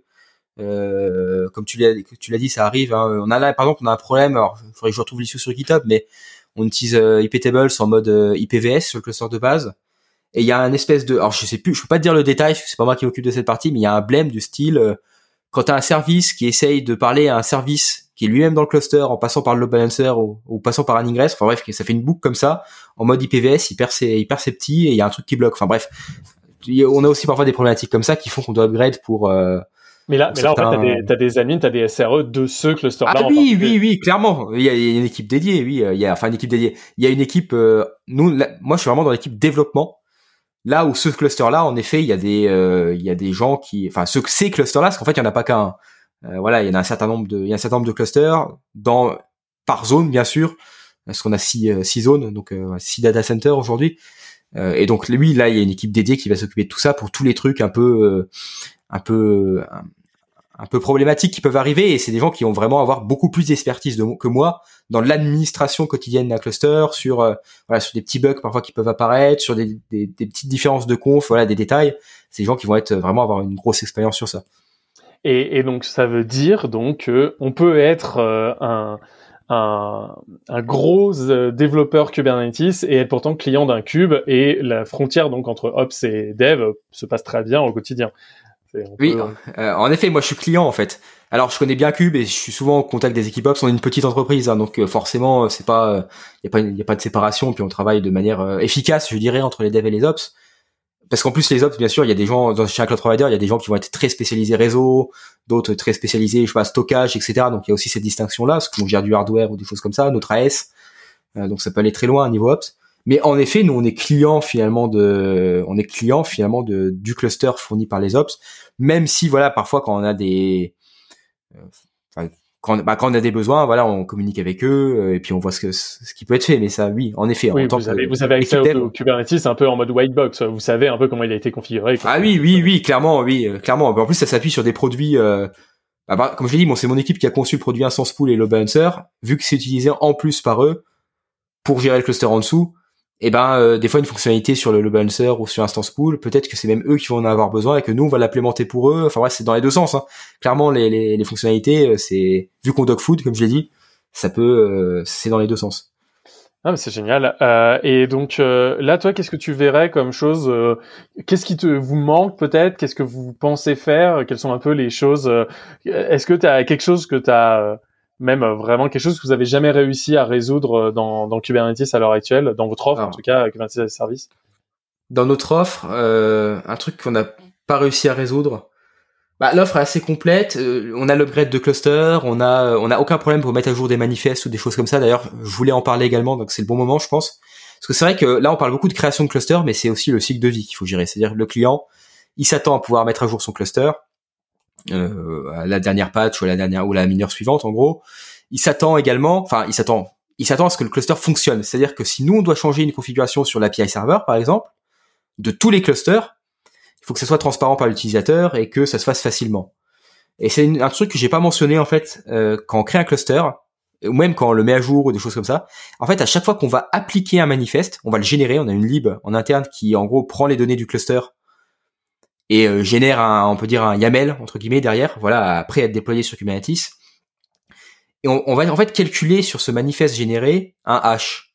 Comme tu l'as dit, ça arrive. Hein. On a là, par exemple, on a un problème. Alors, il faudrait que je retrouve l'issue sur GitHub, mais on utilise euh, iptables en mode euh, IPVS sur le cluster de base. Et il y a un espèce de, alors je sais plus, je peux pas te dire le détail, parce que c'est pas moi qui m'occupe de cette partie, mais il y a un blème du style, euh, quand tu as un service qui essaye de parler à un service qui est lui-même dans le cluster en passant par le load balancer ou, passant par un ingress, enfin bref, ça fait une boucle comme ça, en mode IPVS, hyper, hyper ses petits et il y a un truc qui bloque. Enfin bref, on a aussi parfois des problématiques comme ça qui font qu'on doit upgrade pour, mais là, mais là, en fait, t'as des, des admins, t'as des SRE de ce cluster-là. Ah oui, oui, oui, clairement. Il y, a, une équipe dédiée, oui. Il y a, enfin, une équipe dédiée. Il y a une équipe. Euh, nous, moi, je suis vraiment dans l'équipe développement. Là où ce cluster-là, en effet, il y a des, euh, il y a des gens qui, enfin, ce, ces clusters-là, parce qu'en fait, il y en a pas qu'un. Euh, voilà, il y en a un certain nombre de, il y a un certain nombre de clusters dans par zone, bien sûr, parce qu'on a six, six zones, donc six data centers aujourd'hui. et donc lui, là, il y a une équipe dédiée qui va s'occuper de tout ça pour tous les trucs un peu, un peu un peu problématiques qui peuvent arriver et c'est des gens qui vont vraiment avoir beaucoup plus d'expertise que moi dans l'administration quotidienne d'un cluster sur euh, voilà sur des petits bugs parfois qui peuvent apparaître sur des, petites différences de conf voilà des détails c'est des gens qui vont être vraiment avoir une grosse expérience sur ça et, donc ça veut dire donc on peut être euh, un un, gros euh, développeur Kubernetes et être pourtant client d'un cube et la frontière donc entre ops et dev se passe très bien au quotidien. Oui, euh, en effet, moi je suis client en fait. Alors je connais bien Cube et je suis souvent en contact des équipes ops. On est une petite entreprise, hein, donc euh, forcément c'est pas, il y a pas, il y a pas de séparation. Puis on travaille de manière euh, efficace, je dirais, entre les devs et les ops. Parce qu'en plus les ops, bien sûr, il y a des gens dans chez un cloud provider, il y a des gens qui vont être très spécialisés réseau, d'autres très spécialisés, je sais pas, stockage, etc. Donc il y a aussi cette distinction là, parce qu'on gère du hardware ou des choses comme ça, notre AS. donc ça peut aller très loin à niveau ops. Mais en effet, nous on est client finalement de, on est client finalement de du cluster fourni par les ops, même si voilà parfois quand on a des, euh, quand, bah, quand on a des besoins, voilà, on communique avec eux euh, et puis on voit ce que ce qui peut être fait. Mais ça, oui, en effet, oui, vous, avez, vous avez accès au, Kubernetes un peu en mode white box. Vous savez un peu comment il a été configuré. Ah oui, oui, oui, clairement, oui, euh, clairement. En plus, ça s'appuie sur des produits. Euh, bah, bah, comme je l'ai dit, bon, c'est mon équipe qui a conçu le produit Instance Pool et le balancer. Vu que c'est utilisé en plus par eux pour gérer le cluster en dessous, et eh ben euh, des fois une fonctionnalité sur le, balancer ou sur Instance Pool, peut-être que c'est même eux qui vont en avoir besoin et que nous on va l'implémenter pour eux. Enfin ouais, c'est dans les deux sens. Hein. Clairement les, les, fonctionnalités, euh, c'est vu qu'on dog food comme je l'ai dit, ça peut euh, c'est dans les deux sens. Ah, c'est génial. Euh, et donc là, toi, qu'est-ce que tu verrais comme chose Qu'est-ce qui te vous manque peut-être? Qu'est-ce que vous pensez faire? Quelles sont un peu les choses Est-ce que tu as quelque chose que tu as même euh, vraiment quelque chose que vous avez jamais réussi à résoudre euh, dans, dans Kubernetes à l'heure actuelle, dans votre offre en tout cas, Kubernetes as a service? Dans notre offre, euh, un truc qu'on n'a pas réussi à résoudre. Bah, l'offre est assez complète. on a l'upgrade de cluster, on a on a aucun problème pour mettre à jour des manifestes ou des choses comme ça. D'ailleurs, je voulais en parler également, donc c'est le bon moment, je pense. Parce que c'est vrai que là, on parle beaucoup de création de cluster, mais c'est aussi le cycle de vie qu'il faut gérer. C'est-à-dire le client, il s'attend à pouvoir mettre à jour son cluster euh, à la dernière patch ou la dernière ou la mineure suivante en gros. Il s'attend également, enfin il s'attend, il s'attend à ce que le cluster fonctionne. C'est-à-dire que si nous on doit changer une configuration sur l'API server par exemple, de tous les clusters, il faut que ça soit transparent par l'utilisateur et que ça se fasse facilement. Et c'est un truc que j'ai pas mentionné en fait euh, quand on crée un cluster. ou même quand on le met à jour ou des choses comme ça. En fait, à chaque fois qu'on va appliquer un manifeste, on va le générer. On a une lib en interne qui, en gros, prend les données du cluster et euh, génère un, on peut dire un YAML entre guillemets derrière. Voilà, après être déployé sur Kubernetes. Et on, on va en fait calculer sur ce manifeste généré un hash.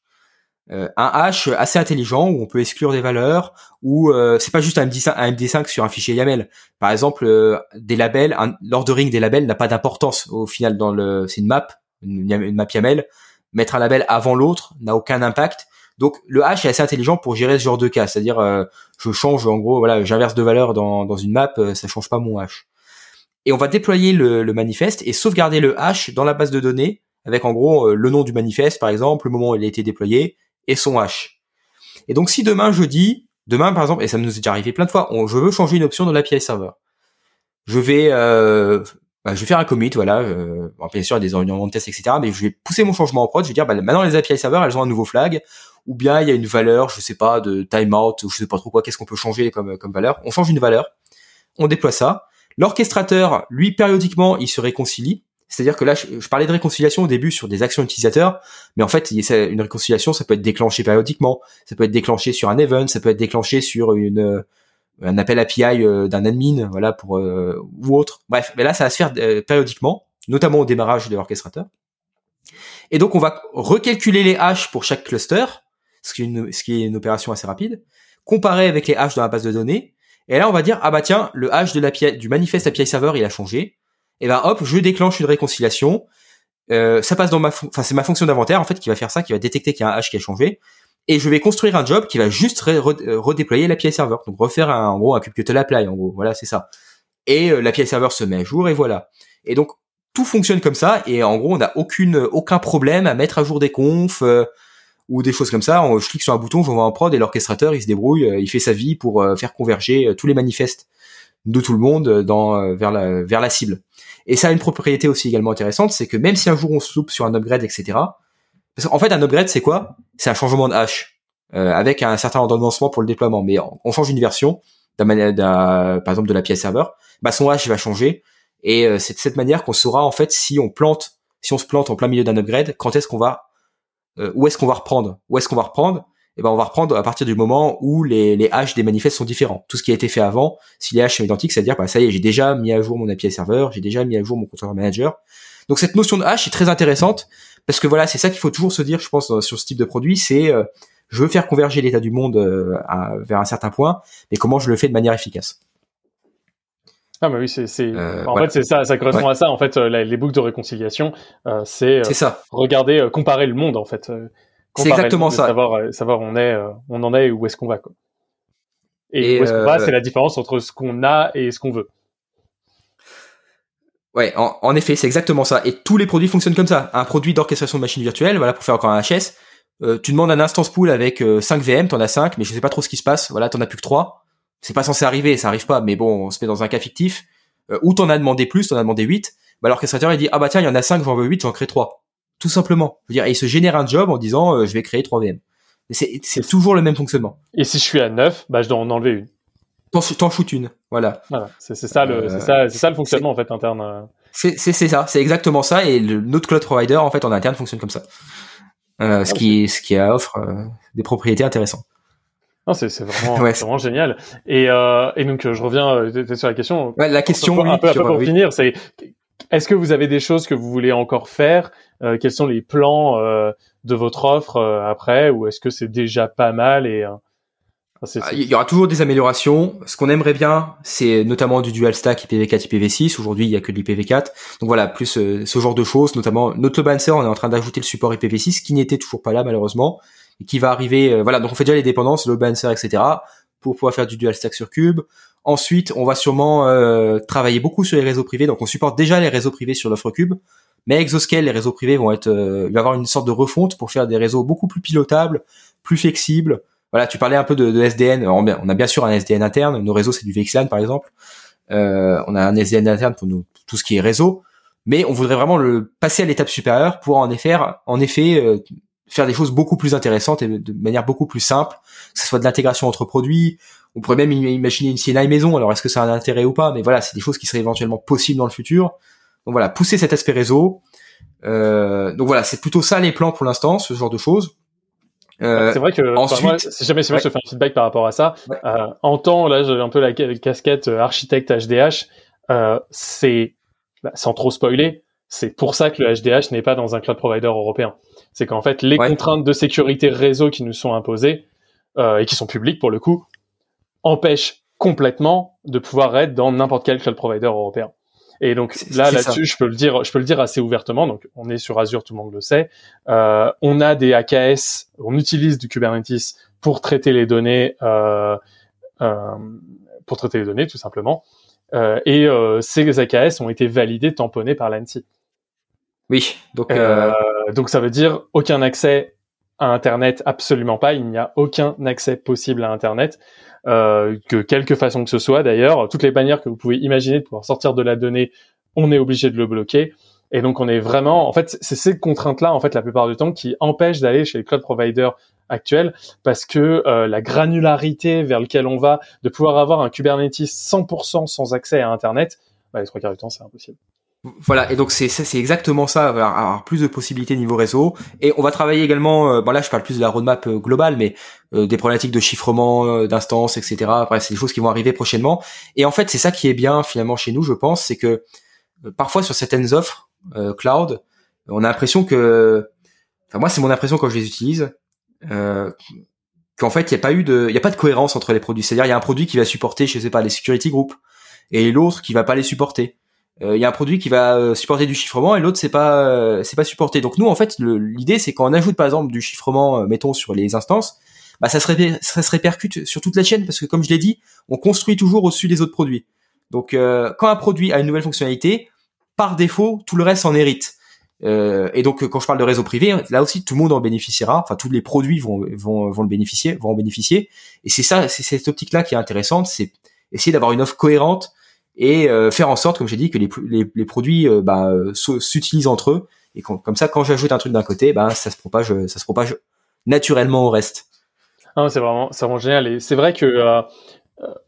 Euh, un hash assez intelligent où on peut exclure des valeurs ou euh, c'est pas juste un MD5, un MD5 sur un fichier YAML. Par exemple, euh, des labels, l'ordering des labels n'a pas d'importance au final dans le, c'est une map, une, map YAML. Mettre un label avant l'autre n'a aucun impact. Donc le hash est assez intelligent pour gérer ce genre de cas, c'est-à-dire je change en gros, voilà, j'inverse deux valeurs dans, dans une map, ça change pas mon hash. Et on va déployer le, le manifeste et sauvegarder le hash dans la base de données avec en gros le nom du manifeste par exemple, le moment où il a été déployé, et son hash. Et donc si demain je dis, demain par exemple, et ça nous est déjà arrivé plein de fois, on, je veux changer une option dans l'API server. Je vais, euh, bah, je vais faire un commit, voilà. Euh, bien sûr, il y a des environnements de test, etc. Mais je vais pousser mon changement en prod. Je vais dire, bah, maintenant les API serveurs, elles ont un nouveau flag, ou bien il y a une valeur, je sais pas, de timeout, ou je sais pas trop quoi. Qu'est-ce qu'on peut changer comme valeur On change une valeur, on déploie ça. L'orchestrateur, lui, périodiquement, il se réconcilie. C'est-à-dire que là, je, parlais de réconciliation au début sur des actions utilisateurs, mais en fait, une réconciliation, ça peut être déclenché périodiquement, ça peut être déclenché sur un event, ça peut être déclenché sur euh, un appel API euh, d'un admin, voilà pour euh, ou autre. Bref, mais là, ça va se faire périodiquement, notamment au démarrage de l'orchestrateur. Et donc, on va recalculer les hashes pour chaque cluster, ce qui est une, opération assez rapide, comparer avec les hashes dans la base de données, et là, on va dire ah bah tiens, le hash de l'API du manifeste API server, il a changé et ben hop, je déclenche une réconciliation. Euh, ça passe dans ma, enfin c'est ma fonction d'inventaire en fait qui va faire ça, qui va détecter qu'il y a un hash qui a changé, et je vais construire un job qui va juste euh, redéployer l'API server, donc refaire un, en gros un kubectl apply en gros, voilà c'est ça. Et euh, l'API server se met à jour et voilà. Et donc tout fonctionne comme ça et en gros on n'a aucune aucun problème à mettre à jour des confs euh, ou des choses comme ça. On, je clique sur un bouton, j'envoie un prod et l'orchestrateur il se débrouille, il fait sa vie pour faire converger tous les manifestes de tout le monde dans vers la vers la cible. Et ça a une propriété aussi également intéressante, c'est que même si un jour on se loupe sur un upgrade, etc. Parce qu'en fait, un upgrade, c'est quoi? C'est un changement de hash euh, avec un certain ordonnancement pour le déploiement. Mais on change une version, d'un, par exemple de la pièce serveur, bah son hash va changer. Et euh, c'est de cette manière qu'on saura en fait si on plante, si on se plante en plein milieu d'un upgrade, quand est-ce qu'on va, euh, où est-ce qu'on va reprendre, où est-ce qu'on va reprendre eh ben on va reprendre à partir du moment où les, les hashes des manifestes sont différents. Tout ce qui a été fait avant, si les hashes sont identiques, c'est-à-dire bah ça y est, j'ai déjà mis à jour mon API serveur, j'ai déjà mis à jour mon controller manager. Donc cette notion de hash est très intéressante parce que voilà, c'est ça qu'il faut toujours se dire, je pense, sur ce type de produit, c'est euh, je veux faire converger l'état du monde euh, vers un certain point, mais comment je le fais de manière efficace. Ah bah oui, c'est, euh, en fait c'est ça, ça correspond à ça. En fait, les boucles de réconciliation, c'est, ça. Regarder, comparer le monde en fait. C'est exactement ça. Savoir, euh, savoir on est, euh, on en est et où est-ce qu'on va quoi. Et, où est-ce qu'on va, euh, c'est la différence entre ce qu'on a et ce qu'on veut. Ouais, en, effet, c'est exactement ça. Et tous les produits fonctionnent comme ça. Un produit d'orchestration de machine virtuelle, voilà, pour faire encore un HS, tu demandes un instance pool avec 5 VM, t'en as 5, mais je sais pas trop ce qui se passe. Voilà, t'en as plus que 3. C'est pas censé arriver, ça arrive pas, mais bon, on se met dans un cas fictif. ou t'en as demandé plus, t'en as demandé 8. Bah, l'orchestrateur, il dit, ah bah tiens, il y en a 5, j'en veux 8, j'en crée 3 tout simplement. Je veux dire, il se génère un job en disant euh, je vais créer 3 VM. C'est toujours le même fonctionnement. Et si je suis à 9, bah je dois en enlever une. T'en shoot une, voilà. Voilà, c'est ça le c'est ça, ça le fonctionnement en fait interne. Euh. C'est ça, c'est exactement ça et le, notre cloud provider en fait en interne fonctionne comme ça. Euh, ce qui ce qui offre des propriétés intéressantes. C'est vraiment, vraiment génial. Et, et donc je reviens sur la question. Ouais, la question, un peu, un peu pour finir, c'est est-ce que vous avez des choses que vous voulez encore faire? Euh, Quels sont les plans euh, de votre offre euh, après? Ou est-ce que c'est déjà pas mal et ah, il y aura toujours des améliorations. Ce qu'on aimerait bien, c'est notamment du dual stack IPv4, IPv6. Aujourd'hui, il y a que de l'IPv4. Donc voilà, plus ce genre de choses, notamment notre balancer, on est en train d'ajouter le support IPv6 qui n'était toujours pas là malheureusement et qui va arriver. voilà, donc on fait déjà les dépendances, le balancer, etc. pour pouvoir faire du dual stack sur Cube. Ensuite, on va sûrement euh, travailler beaucoup sur les réseaux privés. Donc, on supporte déjà les réseaux privés sur l'offre Cube, mais Exoscale, les réseaux privés vont être, euh, il va avoir une sorte de refonte pour faire des réseaux beaucoup plus pilotables, plus flexibles. Voilà, tu parlais un peu de, de SDN. On a bien sûr un SDN interne. Nos réseaux, c'est du VXLAN par exemple. Euh, on a un SDN interne pour nous, tout ce qui est réseau, mais on voudrait vraiment le passer à l'étape supérieure pour en effet, en effet, euh, faire des choses beaucoup plus intéressantes et de manière beaucoup plus simple, que ce soit de l'intégration entre produits, on pourrait même imaginer une CNI maison. Alors est-ce que ça a un intérêt ou pas? Mais voilà, c'est des choses qui seraient éventuellement possibles dans le futur. Donc voilà, pousser cet aspect réseau, donc voilà, c'est plutôt ça les plans pour l'instant, ce genre de choses. Euh, c'est vrai que ensuite, si jamais, si je fais un feedback par rapport à ça, euh, en temps, là, j'ai un peu la casquette euh, architecte HDH. Euh, c'est, bah, sans trop spoiler, c'est pour ça que le HDH n'est pas dans un cloud provider européen. C'est qu'en fait, les contraintes de sécurité réseau qui nous sont imposées euh, et qui sont publiques pour le coup empêchent complètement de pouvoir être dans n'importe quel cloud provider européen. Et donc là, là-dessus, je peux le dire, je peux le dire assez ouvertement. Donc, on est sur Azure, tout le monde le sait. Euh, on a des AKS, on utilise du Kubernetes pour traiter les données, euh, euh, pour traiter les données, tout simplement. Euh, et euh, ces AKS ont été validés, tamponnés par l'ANSI. Oui, donc euh, donc ça veut dire aucun accès à Internet, absolument pas. Il n'y a aucun accès possible à Internet euh, que quelque façon que ce soit d'ailleurs. Toutes les bannières que vous pouvez imaginer de pouvoir sortir de la donnée, on est obligé de le bloquer. Et donc on est vraiment, en fait, c'est ces contraintes-là, en fait, la plupart du temps, qui empêchent d'aller chez les cloud providers actuels, parce que euh, la granularité vers lequel on va, de pouvoir avoir un Kubernetes 100% sans accès à Internet, bah, les trois quarts du temps, c'est impossible. Voilà, et donc c'est c'est exactement ça, avoir plus de possibilités niveau réseau. Et on va travailler également, euh, bon là je parle plus de la roadmap euh, globale, mais euh, des problématiques de chiffrement, d'instances, etc. Après c'est des choses qui vont arriver prochainement. Et en fait c'est ça qui est bien finalement chez nous, je pense, c'est que parfois sur certaines offres cloud, on a l'impression que, enfin moi c'est mon impression quand je les utilise, qu'en fait il n'y a pas eu de, il y a pas de cohérence entre les produits. C'est-à-dire il y a un produit qui va supporter, je sais pas, les security groups et l'autre qui va pas les supporter il euh, y a un produit qui va euh, supporter du chiffrement et l'autre c'est pas euh, c'est pas supporté. Donc nous en fait l'idée c'est quand on ajoute par exemple du chiffrement mettons sur les instances, bah ça se, répercute sur toute la chaîne parce que comme je l'ai dit, on construit toujours au-dessus des autres produits. Donc quand un produit a une nouvelle fonctionnalité, par défaut tout le reste en hérite. et donc quand je parle de réseau privé, là aussi tout le monde en bénéficiera, enfin tous les produits vont vont vont le bénéficier, vont en bénéficier. Et c'est ça, c'est cette optique là qui est intéressante, c'est essayer d'avoir une offre cohérente et euh, faire en sorte, comme j'ai dit, que les, les, les produits euh, bah, euh, s'utilisent entre eux et comme ça, quand j'ajoute un truc d'un côté, bah, ça se propage, ça se propage naturellement au reste. Ah, c'est vraiment, c'est vraiment génial. Et c'est vrai que euh,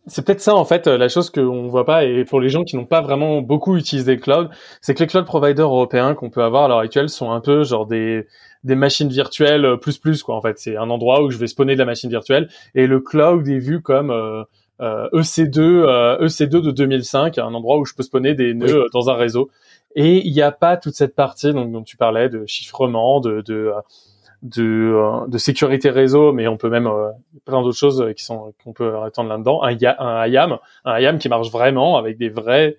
c'est peut-être ça en fait la chose qu'on voit pas. Et pour les gens qui n'ont pas vraiment beaucoup utilisé le cloud, c'est que les cloud providers européens qu'on peut avoir à l'heure actuelle sont un peu genre des des machines virtuelles plus plus quoi. En fait, c'est un endroit où je vais spawner de la machine virtuelle et le cloud est vu comme euh, EC2, euh, EC2 de 2005, un endroit où je peux spawner des nœuds euh, dans un réseau. Et il n'y a pas toute cette partie donc, dont tu parlais de chiffrement, de, de de, de, sécurité réseau, mais on peut même plein d'autres choses qui sont qu'on peut attendre là-dedans. Un, un IAM, un IAM qui marche vraiment avec des vrais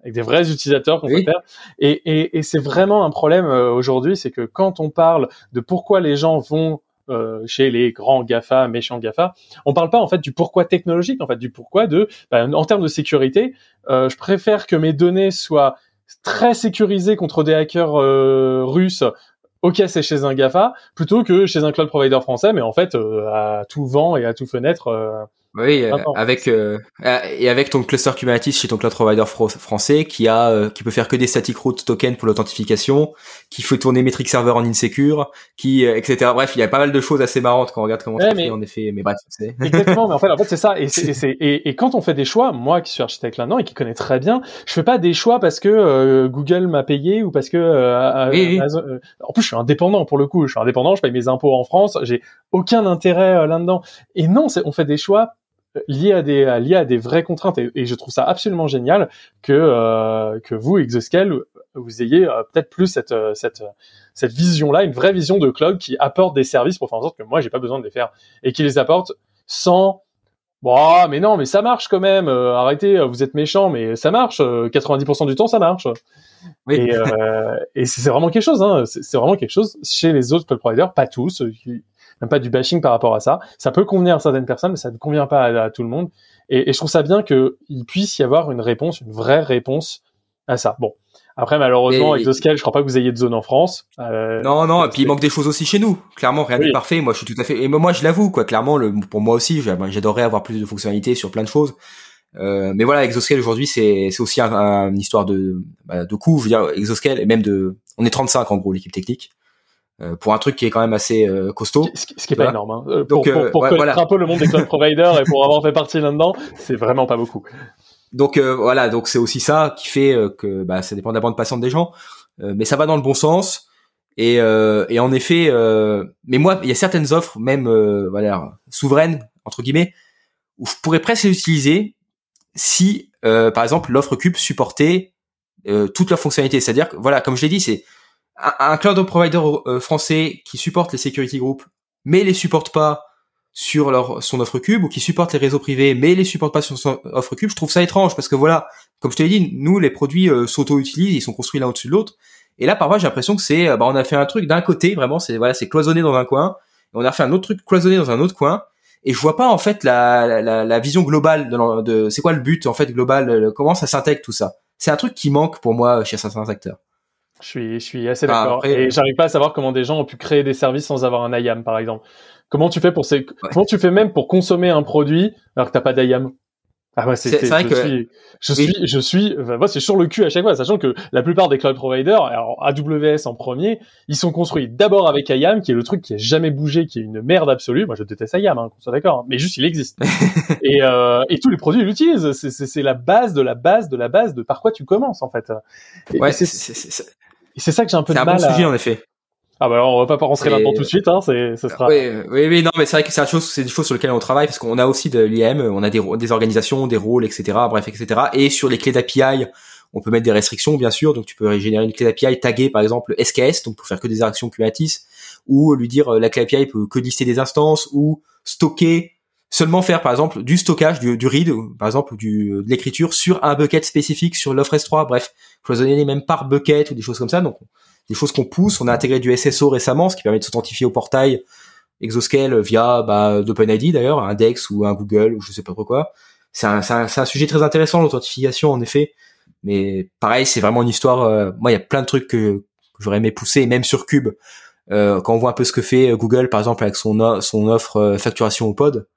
avec des vrais utilisateurs qu'on peut faire. Et, et, et c'est vraiment un problème aujourd'hui, c'est que quand on parle de pourquoi les gens vont euh, chez les grands Gafa, méchants Gafa. On parle pas en fait du pourquoi technologique, en fait du pourquoi de, bah, en termes de sécurité, euh, je préfère que mes données soient très sécurisées contre des hackers euh, russes. Ok, c'est chez un Gafa, plutôt que chez un cloud provider français, mais en fait à tout vent et à tout fenêtre oui, euh, avec euh, euh, et avec ton cluster Kubernetes chez ton cloud provider français qui a qui peut faire que des static root tokens pour l'authentification, qui fait tourner metric server en insecure, qui etc. Bref, il y a pas mal de choses assez marrantes quand on regarde comment ça fait en effet. Mais bref, c'est exactement. mais en fait, en fait, c'est ça. Et, et, et, quand on fait des choix, moi qui suis architecte là-dedans et qui connais très bien, je fais pas des choix parce que Google m'a payé ou parce que en plus je suis indépendant pour le coup. Je suis indépendant, je paye mes impôts en France, j'ai aucun intérêt là-dedans. Et non, on fait des choix lié à des lié à des vraies contraintes et, je trouve ça absolument génial que euh, que vous Exoscale vous ayez euh, peut-être plus cette euh, cette cette vision là une vraie vision de cloud qui apporte des services pour faire en sorte que moi j'ai pas besoin de les faire et qui les apporte sans Bon, mais non, mais ça marche quand même. arrêtez, vous êtes méchant, mais ça marche. 90% du temps, ça marche. Oui. Et, et c'est vraiment quelque chose. Hein, c'est vraiment quelque chose chez les autres cloud providers, pas tous même pas du bashing par rapport à ça. Ça peut convenir à certaines personnes, mais ça ne convient pas à, tout le monde. Et, et, je trouve ça bien qu'il puisse y avoir une réponse, une vraie réponse à ça. Bon. Après, malheureusement, avec Exoscale, je crois pas que vous ayez de zone en France. Euh, non, non, et puis il manque des choses aussi chez nous. Clairement, rien n'est parfait. Moi, je suis tout à fait, et moi, je l'avoue, quoi. Clairement, le, pour moi aussi, j'adorerais avoir plus de fonctionnalités sur plein de choses. Euh, mais voilà, Exoscale aujourd'hui, c'est aussi une histoire de bah, de coût. Je veux dire, Exoscale et même de, on est 35 en gros l'équipe technique. Euh, pour un truc qui est quand même assez euh, costaud. Ce, qui est pas énorme. Hein. Euh, Donc, pour, pour, connaître un peu le monde des cloud providers et pour avoir fait partie là-dedans, c'est vraiment pas beaucoup. Donc voilà, donc c'est aussi ça qui fait que bah, ça dépend de la bande passante des gens. mais ça va dans le bon sens. Et, et en effet, mais moi, il y a certaines offres, même voilà, souveraines entre guillemets, où je pourrais presque les utiliser si, par exemple, l'offre Cube supportait toute la fonctionnalité. C'est-à-dire que voilà, comme je l'ai dit, c'est un, cloud provider français qui supporte les security groups, mais les supporte pas sur leur son offre cube ou qui supporte les réseaux privés mais les supporte pas sur son offre cube, je trouve ça étrange parce que voilà, comme je te l'ai dit, nous les produits euh, s'auto-utilisent, ils sont construits l'un au-dessus de l'autre. Et là parfois j'ai l'impression que c'est euh, bah on a fait un truc d'un côté vraiment c'est voilà, c'est cloisonné dans un coin et on a fait un autre truc cloisonné dans un autre coin et je vois pas en fait la la, vision globale de, de c'est quoi le but en fait global, comment ça s'intègre tout ça. C'est un truc qui manque pour moi chez certains acteurs. Je suis, je suis assez bah, d'accord. et j'arrive pas à savoir comment des gens ont pu créer des services sans avoir un IAM, par exemple. Comment tu fais pour ces... comment tu fais même pour consommer un produit alors que t'as pas d'IAM? Ah ouais, c'est vrai je que suis, je suis, je suis, moi c'est sur le cul à chaque fois, sachant que la plupart des cloud providers, alors AWS en premier, ils sont construits d'abord avec IAM, qui est le truc qui a jamais bougé, qui est une merde absolue. Moi je déteste IAM, hein, qu'on soit d'accord, hein. mais juste il existe. et, euh, et tous les produits l'utilisent. C'est la base de la base de la base de par quoi tu commences en fait. Et, ouais, c'est ça que j'ai un peu de mal. C'est un bon sujet en effet. Ah bah alors on va pas rentrer là-dedans tout de suite, hein, c'est, ce sera. Oui, oui, oui, non, mais c'est vrai que c'est chose, c'est des choses sur lesquelles on travaille parce qu'on a aussi de l'IM, on a des, des organisations, des rôles, etc. Bref, etc. Et sur les clés d'API, on peut mettre des restrictions, bien sûr. Donc tu peux générer une clé d'API taguer par exemple SKS, donc pour faire que des actions Kubernetes, ou lui dire euh, la clé API peut que lister des instances ou stocker seulement faire par exemple du stockage, du, du read, par exemple du, de l'écriture sur un bucket spécifique sur l'offre S3. Bref, cloisonner les mêmes par bucket ou des choses comme ça. Donc des choses qu'on pousse. On a intégré du SSO récemment, ce qui permet de s'authentifier au portail Exoscale via bah, d'OpenID d'ailleurs, un Dex ou un Google ou je sais pas trop quoi. C'est un, un, un, sujet très intéressant l'authentification en effet, mais pareil c'est vraiment une histoire. Euh, moi il y a plein de trucs que, j'aurais aimé pousser, même sur Cube. Euh, quand on voit un peu ce que fait Google par exemple avec son son offre euh, facturation au pod,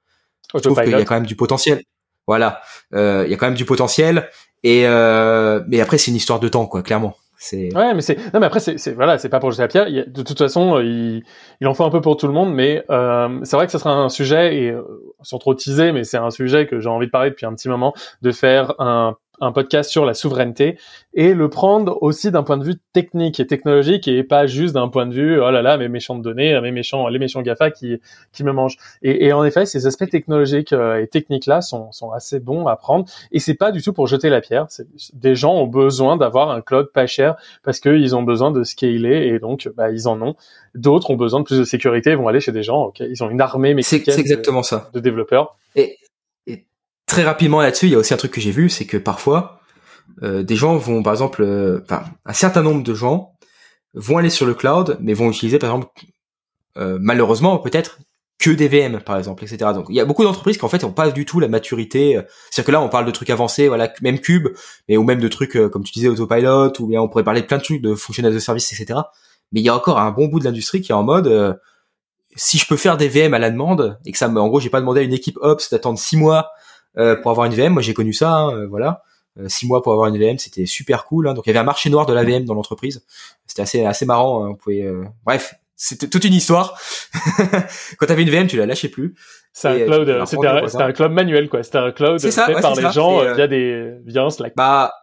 je trouve qu'il y a quand même du potentiel. Voilà, euh, il y a quand même du potentiel et mais après c'est une histoire de temps quoi, clairement. Ouais, mais c'est non, mais après c'est voilà, c'est pas pour jeter la pierre. Il de toute façon, euh, il, il en faut un peu pour tout le monde, mais euh, c'est vrai que ce sera un sujet et euh, sans trop teaser, mais c'est un sujet que j'ai envie de parler depuis un petit moment, de faire un un podcast sur la souveraineté et le prendre aussi d'un point de vue technique et technologique et pas juste d'un point de vue oh là là mes méchantes données mes méchants les méchants Gafa qui qui me mangent. Et, et en effet ces aspects technologiques euh, et techniques là sont sont assez bons à prendre. Et c'est pas du tout pour jeter la pierre. Des gens ont besoin d'avoir un cloud pas cher parce qu'ils ont besoin de scaler et donc bah, ils en ont. D'autres ont besoin de plus de sécurité vont aller chez des gens ok ils ont une armée mexicaine c'est exactement ça. de développeurs. Et très rapidement là-dessus, il y a aussi un truc que j'ai vu, c'est que parfois, euh, des gens vont, par exemple, euh, enfin, un certain nombre de gens vont aller sur le cloud, mais vont utiliser, par exemple, euh, malheureusement peut-être, que des VM, par exemple, etc. Donc, il y a beaucoup d'entreprises qui en fait n'ont pas du tout la maturité. C'est-à-dire que là, on parle de trucs avancés, voilà, même Cube, mais ou même de trucs comme tu disais Autopilot, ou bien on pourrait parler de plein de trucs de fonctionnels de service, etc. Mais il y a encore un bon bout de l'industrie qui est en mode, si je peux faire des VM à la demande et que ça en gros, j'ai pas demandé à une équipe Ops d'attendre six mois euh, pour avoir une VM. Moi, j'ai connu ça, hein, euh, voilà. Euh, six mois pour avoir une VM, c'était super cool. Hein. Donc, il y avait un marché noir de la VM dans l'entreprise. C'était assez assez marrant. Hein. On pouvait, bref, c'était toute une histoire. Quand t'avais une VM, tu la lâchais plus. C'est un cloud, c'était un, cloud manuel quoi. C'était un cloud fait par les gens via des via un Slack. Bah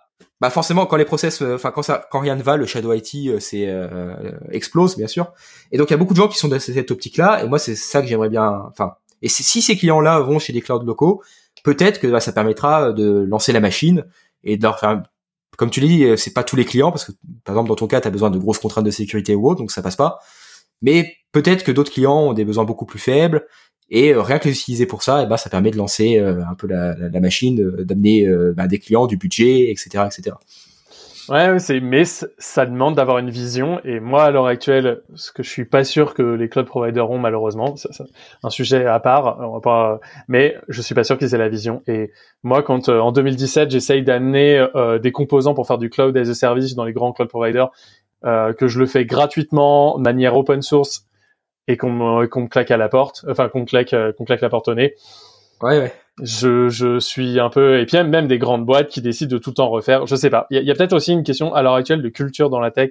bah forcément quand les process, enfin quand ça, quand rien ne va, le Shadow IT c'est explose bien sûr. Et donc il y a beaucoup de gens qui sont dans cette optique là. Et moi c'est ça que j'aimerais bien. Enfin et si ces clients là vont chez des clouds locaux, peut-être que bah, ça permettra de lancer la machine et de leur faire comme tu l'as dit, c'est pas tous les clients parce que par exemple dans ton cas, tu as besoin de grosses contraintes de sécurité ou autre, donc ça passe pas. Mais peut-être que d'autres clients ont des besoins beaucoup plus faibles et euh, rien que les pour ça, et ben ça permet de lancer euh, un peu la, machine, euh, d'amener bah, des clients, du budget, etc., etc. Ouais, c'est mais ça demande d'avoir une vision et moi à l'heure actuelle, ce que je suis pas sûr que les cloud providers ont malheureusement, c'est un sujet à part, on va pas, mais je suis pas sûr qu'ils aient la vision. Et moi, quand euh, en 2017 j'essaye d'amener euh, des composants pour faire du cloud as a service dans les grands cloud providers, euh, que je le fais gratuitement, de manière open source et qu'on me claque à la porte, enfin qu'on claque qu'on claque la porte au nez. Ouais, ouais je, je suis un peu et puis même des grandes boîtes qui décident de tout le temps refaire. Je sais pas. Il y a, peut-être aussi une question à l'heure actuelle de culture dans la tech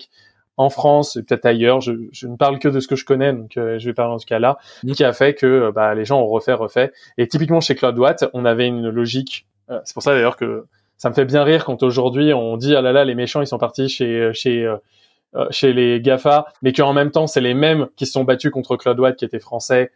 en France et peut-être ailleurs. Je, je, ne parle que de ce que je connais, donc euh, je vais parler en ce cas-là, mmh. qui a fait que euh, bah, les gens ont refait, refait. Et typiquement chez CloudWatt, on avait une logique. Euh, c'est pour ça d'ailleurs que ça me fait bien rire quand aujourd'hui on dit ah là là les méchants ils sont partis chez chez chez les Gafa, mais qu'en même temps c'est les mêmes qui se sont battus contre Claude Watt qui était français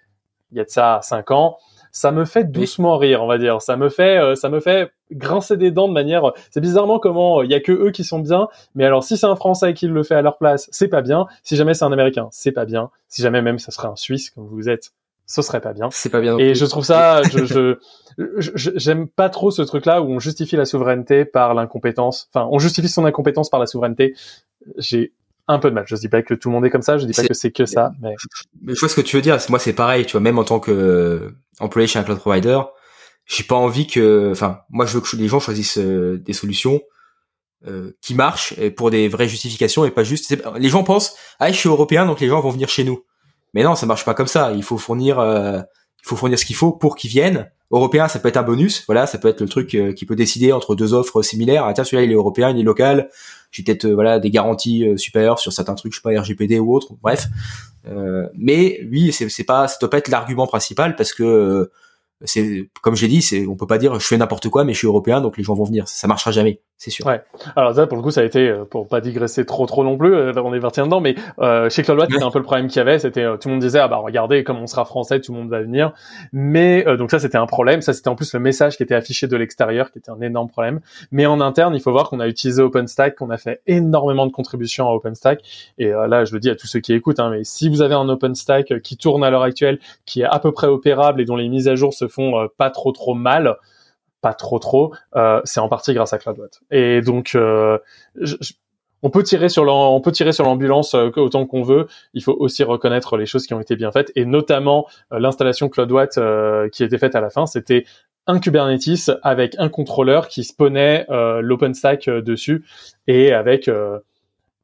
il y a de ça cinq ans ça me fait doucement rire, on va dire. Ça me fait, euh, ça me fait grincer des dents de manière. C'est bizarrement comment il y a que eux qui sont bien. Mais alors, si c'est un Français qui le fait à leur place, c'est pas bien. Si jamais c'est un Américain, c'est pas bien. Si jamais même ça serait un Suisse comme vous êtes, ce serait pas bien. C'est pas bien. Et je trouve ça, je, je, j'aime pas trop ce truc-là où on justifie la souveraineté par l'incompétence. Enfin, on justifie son incompétence par la souveraineté. J'ai un peu de mal. Je dis pas que tout le monde est comme ça, je dis pas que c'est que ça, mais... mais je vois ce que tu veux dire. Moi, c'est pareil, tu vois, même en tant que euh, employé chez un cloud provider, j'ai pas envie que, enfin, moi, je veux que les gens choisissent euh, des solutions euh, qui marchent pour des vraies justifications et pas juste. Les gens pensent, ah, je suis européen, donc les gens vont venir chez nous. Mais non, ça marche pas comme ça. Il faut fournir, il faut fournir ce qu'il faut pour qu'ils viennent européen, ça peut être un bonus. Voilà, ça peut être le truc qui peut décider entre deux offres similaires. Ah, tiens, celui-là, il est européen, il est local. J'ai peut-être euh, voilà des garanties euh, supérieures sur certains trucs, je sais pas RGPD ou autre. Bref, mais oui, c'est pas, ça doit pas être l'argument principal parce que c'est comme j'ai dit, c'est on peut pas dire je fais n'importe quoi, mais je suis européen, donc les gens vont venir. Ça, marchera jamais, c'est sûr. Ouais. Alors ça, pour le coup, ça a été euh, pour pas digresser trop trop non plus. Euh, on est parti dedans, mais euh, chez Claude c'était un peu le problème qu'il y avait. C'était tout le monde disait ah bah regardez comme on sera français, tout le monde va venir. Mais donc ça c'était un problème. Ça c'était en plus le message qui était affiché de l'extérieur, qui était un énorme problème. Mais en interne, il faut voir qu'on a utilisé OpenStack, qu'on a fait énormément de contributions à OpenStack. Et là, je le dis à tous ceux qui écoutent, hein, mais si vous avez un OpenStack qui tourne à l'heure actuelle, qui est à peu près opérable et dont les mises à jour se font euh, pas trop trop mal, pas trop trop, euh, c'est en partie grâce à CloudWatt. Et donc euh, on peut tirer sur on peut tirer sur l'ambulance autant qu'on veut. Il faut aussi reconnaître les choses qui ont été bien faites et notamment l'installation CloudWatt qui était faite à la fin. C'était un Kubernetes avec un contrôleur qui spawnait l'OpenStack dessus et avec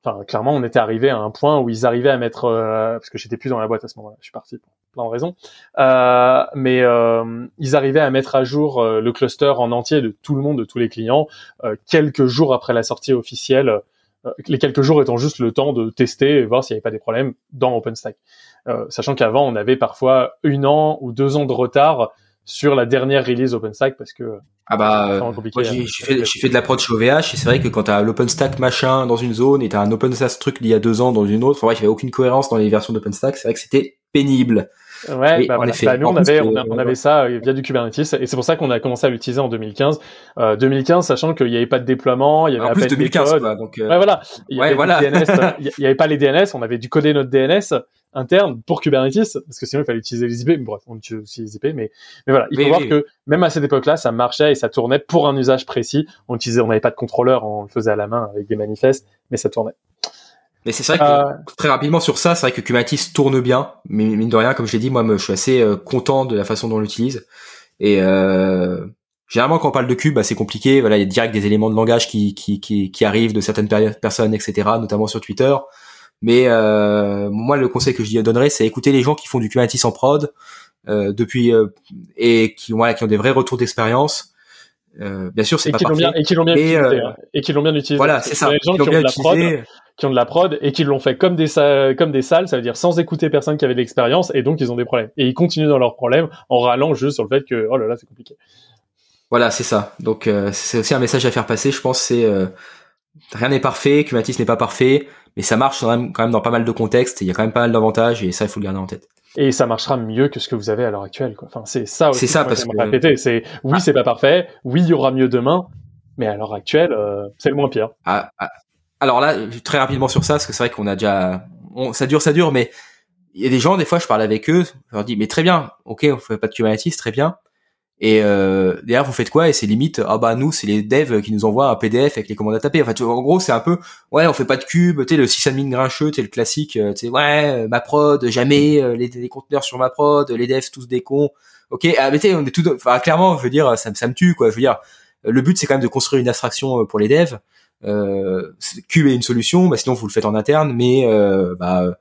enfin clairement on était arrivé à un point où ils arrivaient à mettre parce que j'étais plus dans la boîte à ce moment-là je suis parti en raison. Euh, mais euh, ils arrivaient à mettre à jour euh, le cluster en entier de tout le monde, de tous les clients, quelques jours après la sortie officielle. les quelques jours étant juste le temps de tester et voir s'il n'y avait pas des problèmes dans OpenStack. sachant qu'avant, on avait parfois une an ou deux ans de retard sur la dernière release OpenStack parce que ah bah moi j'ai fait, fait de l'approche chez OVH et c'est vrai que quand t'as l'OpenStack machin dans une zone et t'as un OpenStack truc il y a deux ans dans une autre, enfin, bref, il y avait aucune cohérence dans les versions d'OpenStack. C'est vrai que c'était pénible. Ouais, bah, en effet. Bah, nous on avait, on, avait ça euh, via du Kubernetes et c'est pour ça qu'on a commencé à l'utiliser en 2015. Euh, 2015, sachant qu'il n'y avait pas de déploiement, il y avait en plus 2015 quoi, donc euh... ouais voilà, il y avait voilà. DNS, il y avait pas les DNS, on avait dû coder notre DNS interne pour Kubernetes parce que sinon il fallait utiliser les IP. Bref, on utilise aussi les IP, mais mais voilà, il faut voir que même à cette époque-là, ça marchait et ça tournait pour un usage précis. On utilisait, on n'avait pas de contrôleur, on le faisait à la main avec des manifestes, mais ça tournait. Mais c'est vrai que euh, très rapidement sur ça, c'est vrai que Kubernetes tourne bien, mais mine de rien, comme je l'ai dit, moi, je suis assez euh, content de la façon dont on l'utilise. Et euh, généralement, quand on parle de cube, bah, c'est compliqué. Voilà, il y a direct des éléments de langage qui, qui, qui, qui arrivent de certaines personnes, etc., notamment sur Twitter. Mais euh, moi, le conseil que je donnerais, c'est écouter les gens qui font du Kubernetes en prod euh, depuis et qui, voilà, qui ont des vrais retours d'expérience. Euh, bien sûr, c'est pas qui parfait. Bien, et qui l'ont bien utilisé. Hein. Et qui l'ont bien utilisé. Voilà, c'est ça. Les gens qui, ont, de la prod, qui ont de la prod et qui l'ont fait comme des comme des salles, ça veut dire sans écouter personne qui avait de l'expérience et donc ils ont des problèmes. Et ils continuent dans leurs problèmes en râlant juste sur le fait que oh là là c'est compliqué. Voilà, c'est ça. Donc euh, c'est aussi un message à faire passer. Je pense c'est euh, rien n'est parfait, Kubernetes n'est pas parfait, mais ça marche quand même, quand même dans pas mal de contextes. Il y a quand même pas mal d'avantages et ça il faut le garder en tête. Et ça marchera mieux que ce que vous avez à l'heure actuelle. Quoi. Enfin c'est ça aussi. C'est ça parce que répéter. C'est oui ah. c'est pas parfait, oui il y aura mieux demain, mais à l'heure actuelle euh, c'est le moins pire. Ah, ah, alors là, très rapidement sur ça, parce que c'est vrai qu'on a déjà, ça dure, ça dure, mais il y a des gens, des fois, je parle avec eux, je leur dis, mais très bien, ok, on fait pas de Kubernetes, très bien. Et euh, derrière, vous faites quoi? Et c'est limite, ah bah nous, c'est les devs qui nous envoient un PDF avec les commandes à taper. Enfin, tu en gros, c'est un peu, ouais, on fait pas de cube, tu sais, le sysadmin grincheux, tu le classique, euh, tu sais, ouais, ma prod, jamais, euh, les, conteneurs sur ma prod, les devs tous des cons. Ok, ah, mais tu on est tout, enfin, clairement, je veux dire, ça, ça me tue, quoi. Je veux dire, le but, c'est quand même de construire une abstraction pour les devs euh, Q est une solution, bah sinon vous le faites en interne, mais euh, bah,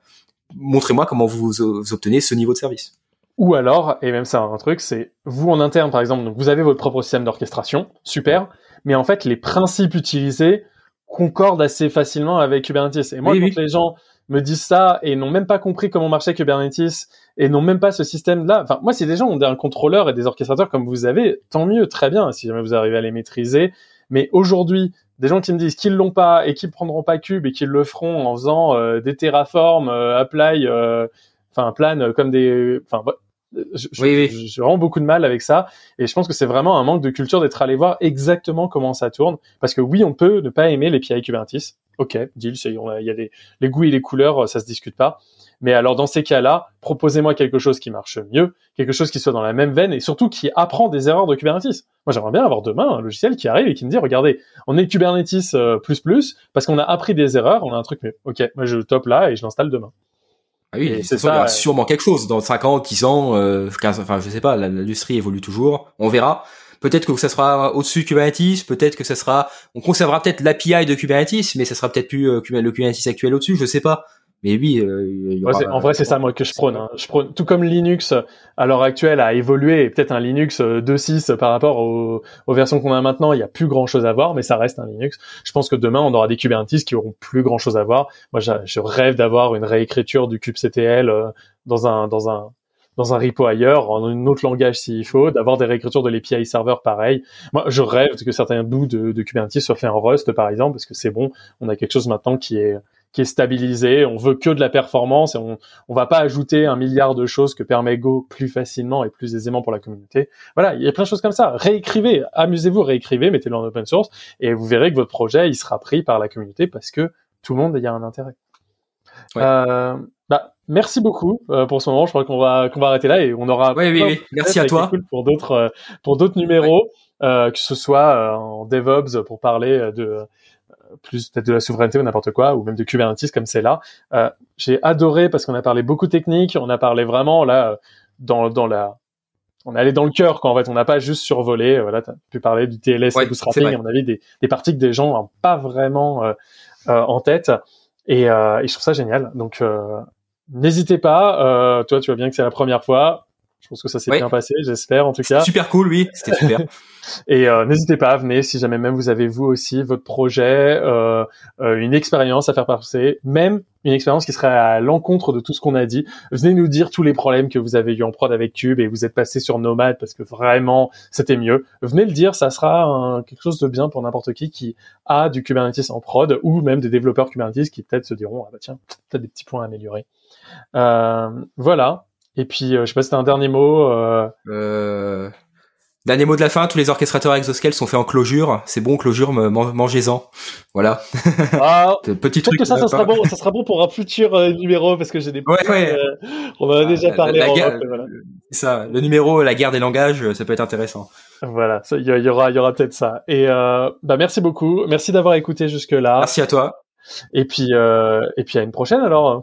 montrez-moi comment vous, obtenez ce niveau de service. Ou alors, et même ça un truc, c'est vous en interne par exemple, donc vous avez votre propre système d'orchestration, super, mais en fait les principes utilisés concordent assez facilement avec Kubernetes. Et moi, quand les gens me disent ça et n'ont même pas compris comment marchait Kubernetes et n'ont même pas ce système-là. Enfin, moi, si des gens ont un contrôleur et des orchestrateurs comme vous avez, tant mieux, très bien. Si jamais vous arrivez à les maîtriser, Mais aujourd'hui, des gens qui me disent qu'ils l'ont pas et qu'ils prendront pas Cube et qu'ils le feront en faisant des terraforms, apply, enfin plan comme des, enfin j'ai vraiment beaucoup de mal avec ça. Et je pense que c'est vraiment un manque de culture d'être allé voir exactement comment ça tourne. Parce que oui on peut ne pas aimer les l'API Kubernetes ok deal il y a des les goûts et les couleurs ça se discute pas. Mais alors dans ces cas-là proposez-moi quelque chose qui marche mieux quelque chose qui soit dans la même veine et surtout qui apprend des erreurs de Kubernetes. Moi j'aimerais bien avoir demain un logiciel qui arrive et qui me dit regardez on est Kubernetes euh, plus plus parce qu'on a appris des erreurs on a un truc mieux ok moi je le top là et je l'installe demain ah oui, c'est ça. Il y aura sûrement quelque chose dans 5 ans, 10 ans, euh, 15, enfin je sais pas, l'industrie évolue toujours, on verra. Peut-être que ça sera au-dessus de Kubernetes, peut-être que ça sera, on conservera peut-être l'API de Kubernetes, mais ça sera peut-être plus euh, le Kubernetes actuel au-dessus, je sais pas. Mais oui, euh, en vrai, c'est ça moi que je prône. Hein. Je prône tout comme Linux à l'heure actuelle a évolué, et peut-être un Linux 2.6 euh, par rapport aux, versions qu'on a maintenant, il y a plus grand chose à voir, mais ça reste un Linux. Je pense que demain, on aura des Kubernetes qui auront plus grand chose à voir. Moi, je rêve d'avoir une réécriture du kubectl euh, dans un dans un dans un repo ailleurs, en un autre langage s'il faut, d'avoir des réécritures de l'API serveur pareil. Moi, je rêve que certains bouts de, de Kubernetes soient faits en Rust, par exemple, parce que c'est bon. On a quelque chose maintenant qui est qui est stabilisé. On veut que de la performance et on on va pas ajouter un milliard de choses que permet Go plus facilement et plus aisément pour la communauté. Voilà, il y a plein de choses comme ça. Réécrivez, amusez-vous, réécrivez, mettez-le en open source et vous verrez que votre projet il sera pris par la communauté parce que tout le monde y a un intérêt. Euh, bah, merci beaucoup euh, pour ce moment. Je crois qu'on va qu'on va arrêter là et on aura. Oui, oui, oui. Merci à toi. Pour d'autres euh, pour d'autres numéros, euh, que ce soit en DevOps pour parler de plus peut-être de la souveraineté ou n'importe quoi, ou même de Kubernetes comme c'est là. Euh, j'ai adoré parce qu'on a parlé beaucoup technique, on a parlé vraiment là dans, dans la, on est allé dans le cœur quand en fait on n'a pas juste survolé. Voilà, tu as pu parler du TLS et bootstrapping, à mon avis des, des parties que des gens n'ont pas vraiment euh, euh, en tête. Et, euh, et, je trouve ça génial. Donc euh, n'hésitez pas. toi, tu vois bien que c'est la première fois. Je pense que ça s'est bien passé, j'espère en tout cas. Super cool, oui, c'était super. et euh, n'hésitez pas à venir si jamais même vous avez vous aussi votre projet, euh, euh, une expérience à faire passer, même une expérience qui serait à l'encontre de tout ce qu'on a dit. Venez nous dire tous les problèmes que vous avez eu en prod avec Cube et vous êtes passé sur Nomad parce que vraiment c'était mieux. Venez le dire, ça sera quelque chose de bien pour n'importe qui qui a du Kubernetes en prod ou même des développeurs Kubernetes qui peut-être se diront ah bah tiens peut-être des petits points à améliorer. Euh, voilà. Et puis, euh, je sais pas si t'as un dernier mot. Euh... Euh... Dernier mot de la fin, tous les orchestrateurs exoscale sont faits en clojure. C'est bon, clojure, mangez-en. Voilà. Ah, Petit truc. que ça, ça sera bon, ça sera bon pour un futur euh, numéro parce que j'ai des. Ouais, ouais. Euh, on en a déjà parlé. La, la voilà. Ça, le numéro, la guerre des langages, ça peut être intéressant. Voilà, il y, aura, il y aura peut-être ça. Et euh, bah merci beaucoup, merci d'avoir écouté jusque là. Merci à toi. Et puis, et puis à une prochaine alors.